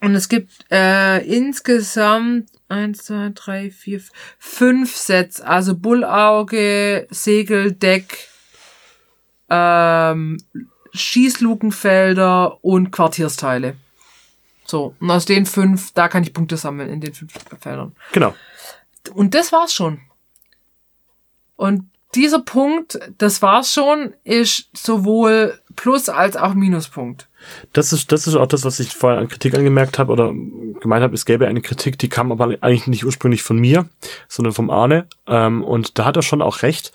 Und es gibt äh, insgesamt eins, zwei, drei, vier, fünf Sets. Also Bullauge, Segeldeck, ähm, Schießlukenfelder und Quartiersteile. So, und aus den fünf, da kann ich Punkte sammeln in den fünf Feldern. Genau. Und das war's schon. Und dieser Punkt, das war's schon, ist sowohl Plus- als auch Minuspunkt. Das ist, das ist auch das, was ich vorher an Kritik angemerkt habe oder gemeint habe, es gäbe eine Kritik, die kam aber eigentlich nicht ursprünglich von mir, sondern vom Arne. Ähm, und da hat er schon auch recht.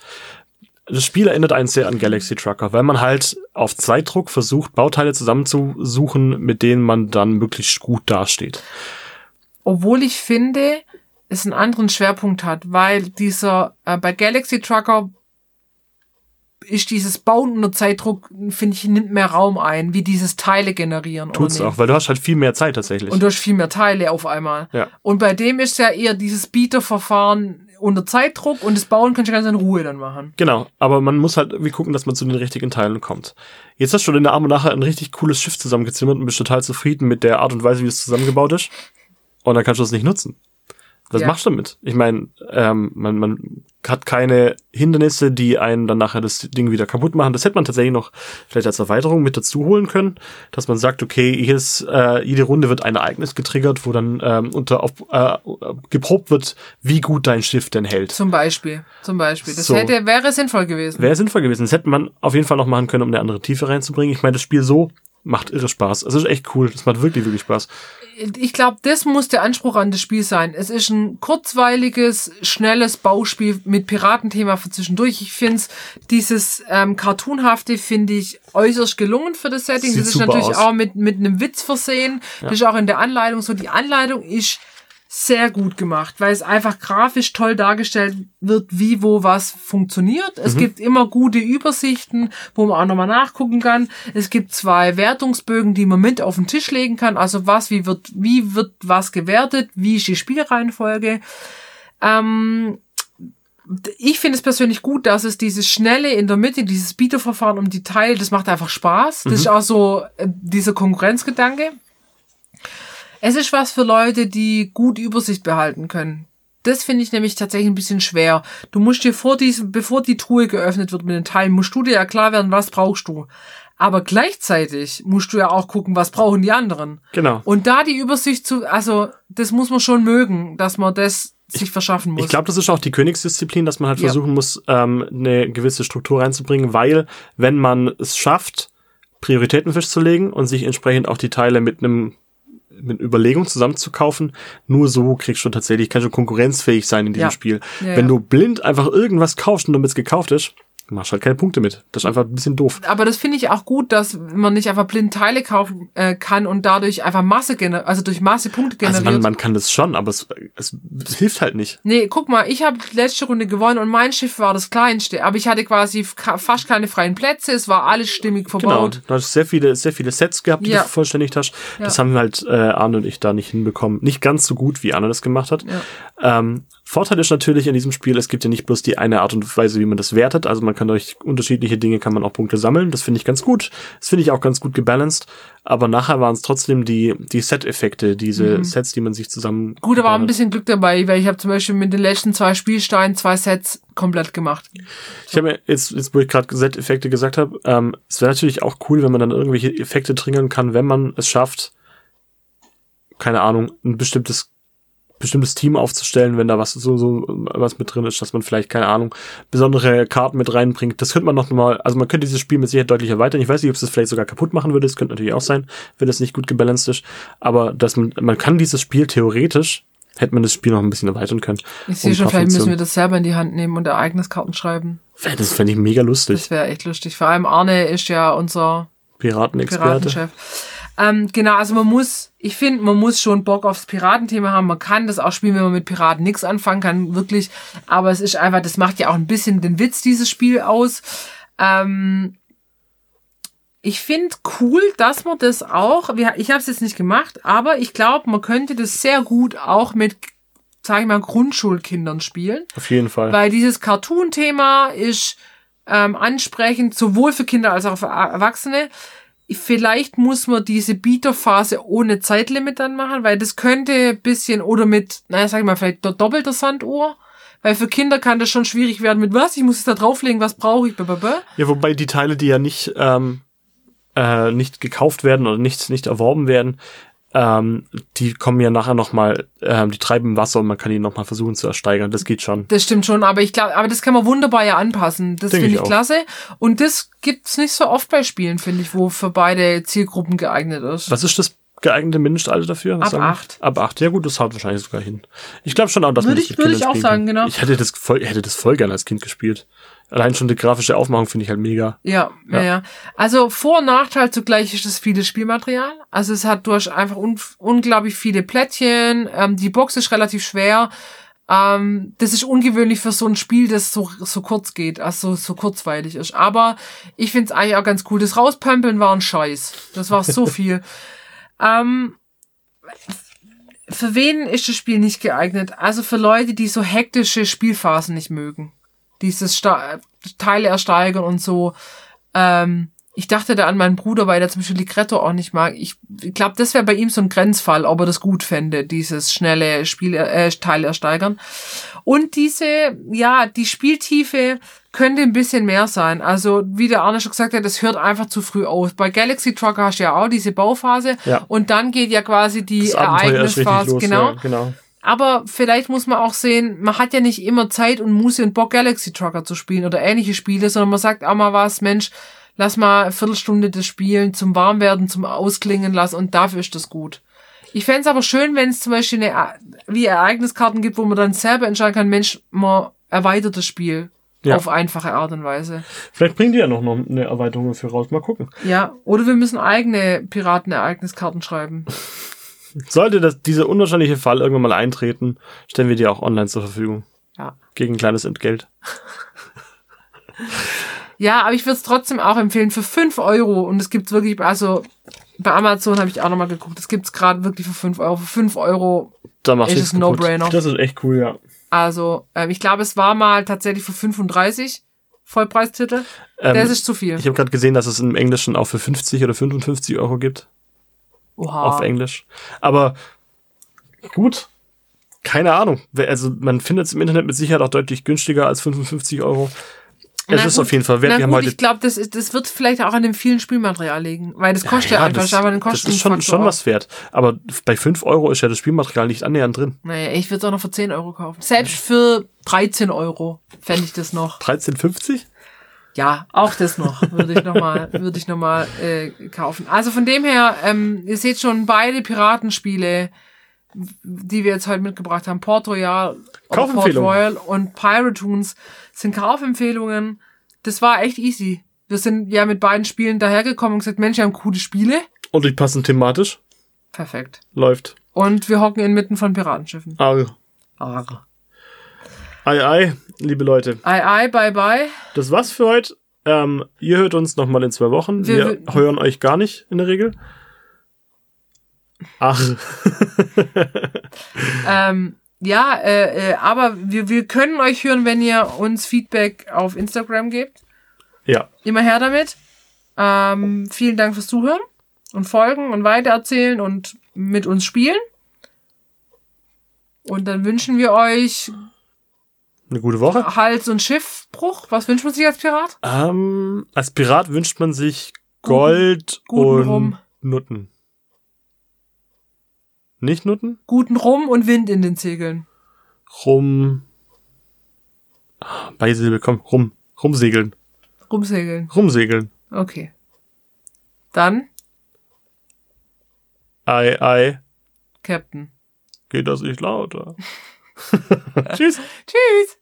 Das Spiel erinnert einen sehr an Galaxy Trucker, weil man halt auf Zeitdruck versucht, Bauteile zusammenzusuchen, mit denen man dann möglichst gut dasteht. Obwohl ich finde, es einen anderen Schwerpunkt hat, weil dieser, äh, bei Galaxy Trucker ist dieses Bauen unter Zeitdruck, finde ich, nimmt mehr Raum ein, wie dieses Teile generieren. Tut's auch, weil du hast halt viel mehr Zeit tatsächlich. Und du hast viel mehr Teile auf einmal. Ja. Und bei dem ist ja eher dieses Bieterverfahren unter Zeitdruck und das Bauen kannst du ganz in Ruhe dann machen. Genau, aber man muss halt irgendwie gucken, dass man zu den richtigen Teilen kommt. Jetzt hast du in der Arme nachher ein richtig cooles Schiff zusammengezimmert und bist total zufrieden mit der Art und Weise, wie es zusammengebaut ist. Und dann kannst du es nicht nutzen. Was Ja. machst du damit? Ich meine, ähm, man, man hat keine Hindernisse, die einen dann nachher das Ding wieder kaputt machen. Das hätte man tatsächlich noch vielleicht als Erweiterung mit dazu holen können, dass man sagt, okay, hier ist, äh, jede Runde wird ein Ereignis getriggert, wo dann ähm, unter auf, äh, geprobt wird, wie gut dein Schiff denn hält. Zum Beispiel. Zum Beispiel. Das So. hätte, wäre sinnvoll gewesen. Wäre sinnvoll gewesen. Das hätte man auf jeden Fall noch machen können, um eine andere Tiefe reinzubringen. Ich meine, das Spiel so macht irre Spaß. Es ist echt cool. Das macht wirklich, wirklich Spaß. ich glaube, das muss der Anspruch an das Spiel sein. Es ist ein kurzweiliges, schnelles Bauspiel mit Piratenthema für zwischendurch. Ich finde dieses ähm, Cartoonhafte finde ich äußerst gelungen für das Setting. Sieht das ist natürlich aus. auch mit, mit einem Witz versehen. Das ist auch in der Anleitung so. Die Anleitung ist sehr gut gemacht, weil es einfach grafisch toll dargestellt wird, wie, wo, was funktioniert. Es Mhm. gibt immer gute Übersichten, wo man auch nochmal nachgucken kann. Es gibt zwei Wertungsbögen, die man mit auf den Tisch legen kann. Also was, wie wird, wie wird was gewertet, wie ist die Spielreihenfolge. Ähm, ich finde es persönlich gut, dass es dieses schnelle in der Mitte, dieses Bieterverfahren um die Teile, das macht einfach Spaß. Das ist auch so äh, dieser Konkurrenzgedanke. Es ist was für Leute, die gut Übersicht behalten können. Das finde ich nämlich tatsächlich ein bisschen schwer. Du musst dir vor diesem, bevor die Truhe geöffnet wird mit den Teilen, musst du dir ja klar werden, was brauchst du. Aber gleichzeitig musst du ja auch gucken, was brauchen die anderen. Genau. Und da die Übersicht zu, also das muss man schon mögen, dass man das sich verschaffen muss. Ich glaube, das ist auch die Königsdisziplin, dass man halt Ja. versuchen muss, ähm, eine gewisse Struktur reinzubringen, weil wenn man es schafft, Prioritäten festzulegen und sich entsprechend auch die Teile mit einem mit Überlegung zusammenzukaufen, nur so kriegst du tatsächlich, kannst du konkurrenzfähig sein in diesem Ja. Spiel. Ja, wenn du blind einfach irgendwas kaufst und damit es gekauft ist, machst halt keine Punkte mit. Das ist einfach ein bisschen doof. aber das finde ich auch gut, dass man nicht einfach blind Teile kaufen äh, kann und dadurch einfach Masse generiert, also durch Masse Punkte Also generiert. man, man kann das schon, aber es, es, es hilft halt nicht. Nee, guck mal, ich habe die letzte Runde gewonnen und mein Schiff war das kleinste, aber ich hatte quasi fast keine freien Plätze, es war alles stimmig Genau. verbaut. Du hast sehr viele, sehr viele Sets gehabt, die Ja. du vervollständigt hast. Das Ja. haben halt äh, Arne und ich da nicht hinbekommen. Nicht ganz so gut, wie Arne das gemacht hat. Ähm, Vorteil ist natürlich in diesem Spiel, es gibt ja nicht bloß die eine Art und Weise, wie man das wertet. Also man kann durch unterschiedliche Dinge kann man auch Punkte sammeln. Das finde ich ganz gut. Das finde ich auch ganz gut gebalanced. Aber nachher waren es trotzdem die, die Set-Effekte, diese Sets, die man sich zusammen. Mhm. Gut, da war ein bisschen Glück dabei, weil ich habe zum Beispiel mit den letzten zwei Spielsteinen zwei Sets komplett gemacht. Ich habe mir jetzt, jetzt, wo ich gerade Set-Effekte gesagt habe, ähm, es wäre natürlich auch cool, wenn man dann irgendwelche Effekte triggern kann, wenn man es schafft, keine Ahnung, ein bestimmtes bestimmtes Team aufzustellen, wenn da was so so was mit drin ist, dass man vielleicht keine Ahnung besondere Karten mit reinbringt. Das könnte man noch mal, also man könnte dieses Spiel mit Sicherheit deutlich erweitern. Ich weiß nicht, ob es das vielleicht sogar kaputt machen würde. Das könnte natürlich auch sein, wenn es nicht gut gebalanced ist. Aber dass man man kann dieses Spiel theoretisch hätte man das Spiel noch ein bisschen erweitern können. Ich sehe Um schon, vielleicht müssen wir das selber in die Hand nehmen und Ereigniskarten schreiben. Das fände ich mega lustig. Das wäre echt lustig. Vor allem Arne ist ja unser Piratenexperte. Piratenchef. Ähm, genau, also man muss, ich finde, man muss schon Bock aufs Piratenthema haben. Man kann das auch spielen, wenn man mit Piraten nichts anfangen kann, wirklich. Aber es ist einfach, das macht ja auch ein bisschen den Witz dieses Spiel aus. Ähm, ich finde cool, dass man das auch, ich habe es jetzt nicht gemacht, aber ich glaube, man könnte das sehr gut auch mit, sage ich mal, Grundschulkindern spielen. Auf jeden Fall. Weil dieses Cartoon-Thema ist ähm, ansprechend, sowohl für Kinder als auch für Erwachsene. Vielleicht muss man diese Bieterphase ohne Zeitlimit dann machen, weil das könnte bisschen, oder mit, naja, sag ich mal, vielleicht do- doppelter Sanduhr. Weil für Kinder kann das schon schwierig werden mit was? Ich muss es da drauflegen, was brauche ich? Blablabla. Ja, wobei die Teile, die ja nicht, ähm, äh, nicht gekauft werden oder nicht, nicht erworben werden, ähm, die kommen ja nachher nochmal, ähm, die treiben Wasser und man kann die nochmal versuchen zu ersteigern. Das geht schon. Das stimmt schon, aber ich glaube, aber das kann man wunderbar ja anpassen. Das finde ich ich klasse. Und das gibt's nicht so oft bei Spielen, finde ich, wo für beide Zielgruppen geeignet ist. Was ist das geeignete Mindestalter dafür? Was Ab acht. Ab acht. Ja gut, das haut wahrscheinlich sogar hin. Ich glaube schon auch, dass man Würde das ich- würde ich auch spielen sagen, genau. Ich hätte das voll, hätte das voll gerne als Kind gespielt. Allein schon die grafische Aufmachung finde ich halt mega. Ja, ja, Ja. Also Vor- und Nachteil zugleich ist das viele Spielmaterial. Also es hat durch einfach un unglaublich viele Plättchen. Ähm, die Box ist relativ schwer. Ähm, das ist ungewöhnlich für so ein Spiel, das so, so kurz geht, also so kurzweilig ist. Aber ich finde es eigentlich auch ganz cool. Das Rauspömpeln war ein Scheiß. Das war so viel. Ähm, für wen ist das Spiel nicht geeignet? Also für Leute, die so hektische Spielphasen nicht mögen. Dieses Sta Teile ersteigern und so. Ähm, ich dachte da an meinen Bruder, weil der zum Beispiel Ligretto auch nicht mag. Ich, ich glaube, das wäre bei ihm so ein Grenzfall, ob er das gut fände, dieses schnelle Spiel, äh, Teile ersteigern. Und diese, ja, die Spieltiefe könnte ein bisschen mehr sein. Also, wie der Arne schon gesagt hat, das hört einfach zu früh auf. Bei Galaxy Trucker hast du ja auch diese Bauphase. Ja. Und dann geht ja quasi die Ereignisphase. los. Genau. Ja, genau. Aber vielleicht muss man auch sehen, man hat ja nicht immer Zeit und Muße und Bock, Galaxy Trucker zu spielen oder ähnliche Spiele, sondern man sagt auch mal was, Mensch, lass mal eine Viertelstunde das Spielen zum Warmwerden, zum Ausklingen lassen und dafür ist das gut. Ich fänd's aber schön, wenn es zum Beispiel eine, wie Ereigniskarten gibt, wo man dann selber entscheiden kann, Mensch, man erweitert das Spiel Ja. auf einfache Art und Weise. Vielleicht bringen die ja noch, eine Erweiterung für raus. Mal gucken. Ja, oder wir müssen eigene Piraten-Ereigniskarten schreiben. Sollte das, dieser unwahrscheinliche Fall irgendwann mal eintreten, stellen wir dir auch online zur Verfügung. Ja. Gegen ein kleines Entgelt. Ja, aber ich würde es trotzdem auch empfehlen für 5 Euro. Und es gibt wirklich, also bei Amazon habe ich auch nochmal geguckt, es gibt's gerade wirklich für 5 Euro. Für 5 Euro, Da machst Ist du es ein No-Brainer. Das ist echt cool, ja. also ähm, ich glaube, es war mal tatsächlich für 35 Vollpreistitel. Ähm, das ist zu viel. ich habe gerade gesehen, dass es im Englischen auch für 50 oder 55 Euro gibt. Oha. Auf Englisch. Aber gut. Keine Ahnung. Also man findet es im Internet mit Sicherheit auch deutlich günstiger als 55 Euro. Es ist gut, auf jeden Fall wert. Na Wir haben gut, heute ich glaube, das, ist- das wird vielleicht auch an dem vielen Spielmaterial liegen, weil das kostet ja, Ja, einfach, das, aber den das Kosten ist schon, schon was wert. Aber bei 5 Euro ist ja das Spielmaterial nicht annähernd drin. Naja, ich würde es auch noch für 10 Euro kaufen. Selbst für 13 Euro fände ich das noch. 13,50? Ja, auch das noch würde ich noch mal, würde ich noch mal äh, kaufen. Also von dem her, ähm, ihr seht schon beide Piratenspiele, die wir jetzt heute mitgebracht haben, Port Royal, Kaufempfehlung. Royal und Piratoons sind Kaufempfehlungen. Das war echt easy. Wir sind ja mit beiden Spielen dahergekommen und gesagt, Mensch, wir haben coole Spiele. Und die passen thematisch. Perfekt. Läuft. Und wir hocken inmitten von Piratenschiffen. Arr. Arr. Ei, ei, liebe Leute. Ei, ei, bye, bye. Das war's für heute. Ähm, ihr hört uns nochmal in zwei Wochen. Wir, Wir- hören euch gar nicht in der Regel. Ach, Ähm, ja, äh, äh, aber wir, wir können euch hören, wenn ihr uns Feedback auf Instagram gebt. ja. Immer her damit. Ähm, vielen Dank fürs Zuhören und Folgen und weitererzählen und mit uns spielen. Und dann wünschen wir euch Eine gute Woche. Hals- und Schiffbruch. Was wünscht man sich als Pirat? Ähm, als Pirat wünscht man sich Gold guten und Rum. Nutten. Nicht Nutten? Guten Rum und Wind in den Segeln. Rum. Beisilbe, komm, rum. Rumsegeln. Rumsegeln. Rumsegeln. Okay. Dann, Ei, ei. Captain. Geht das nicht lauter? Tschüss. Tschüss.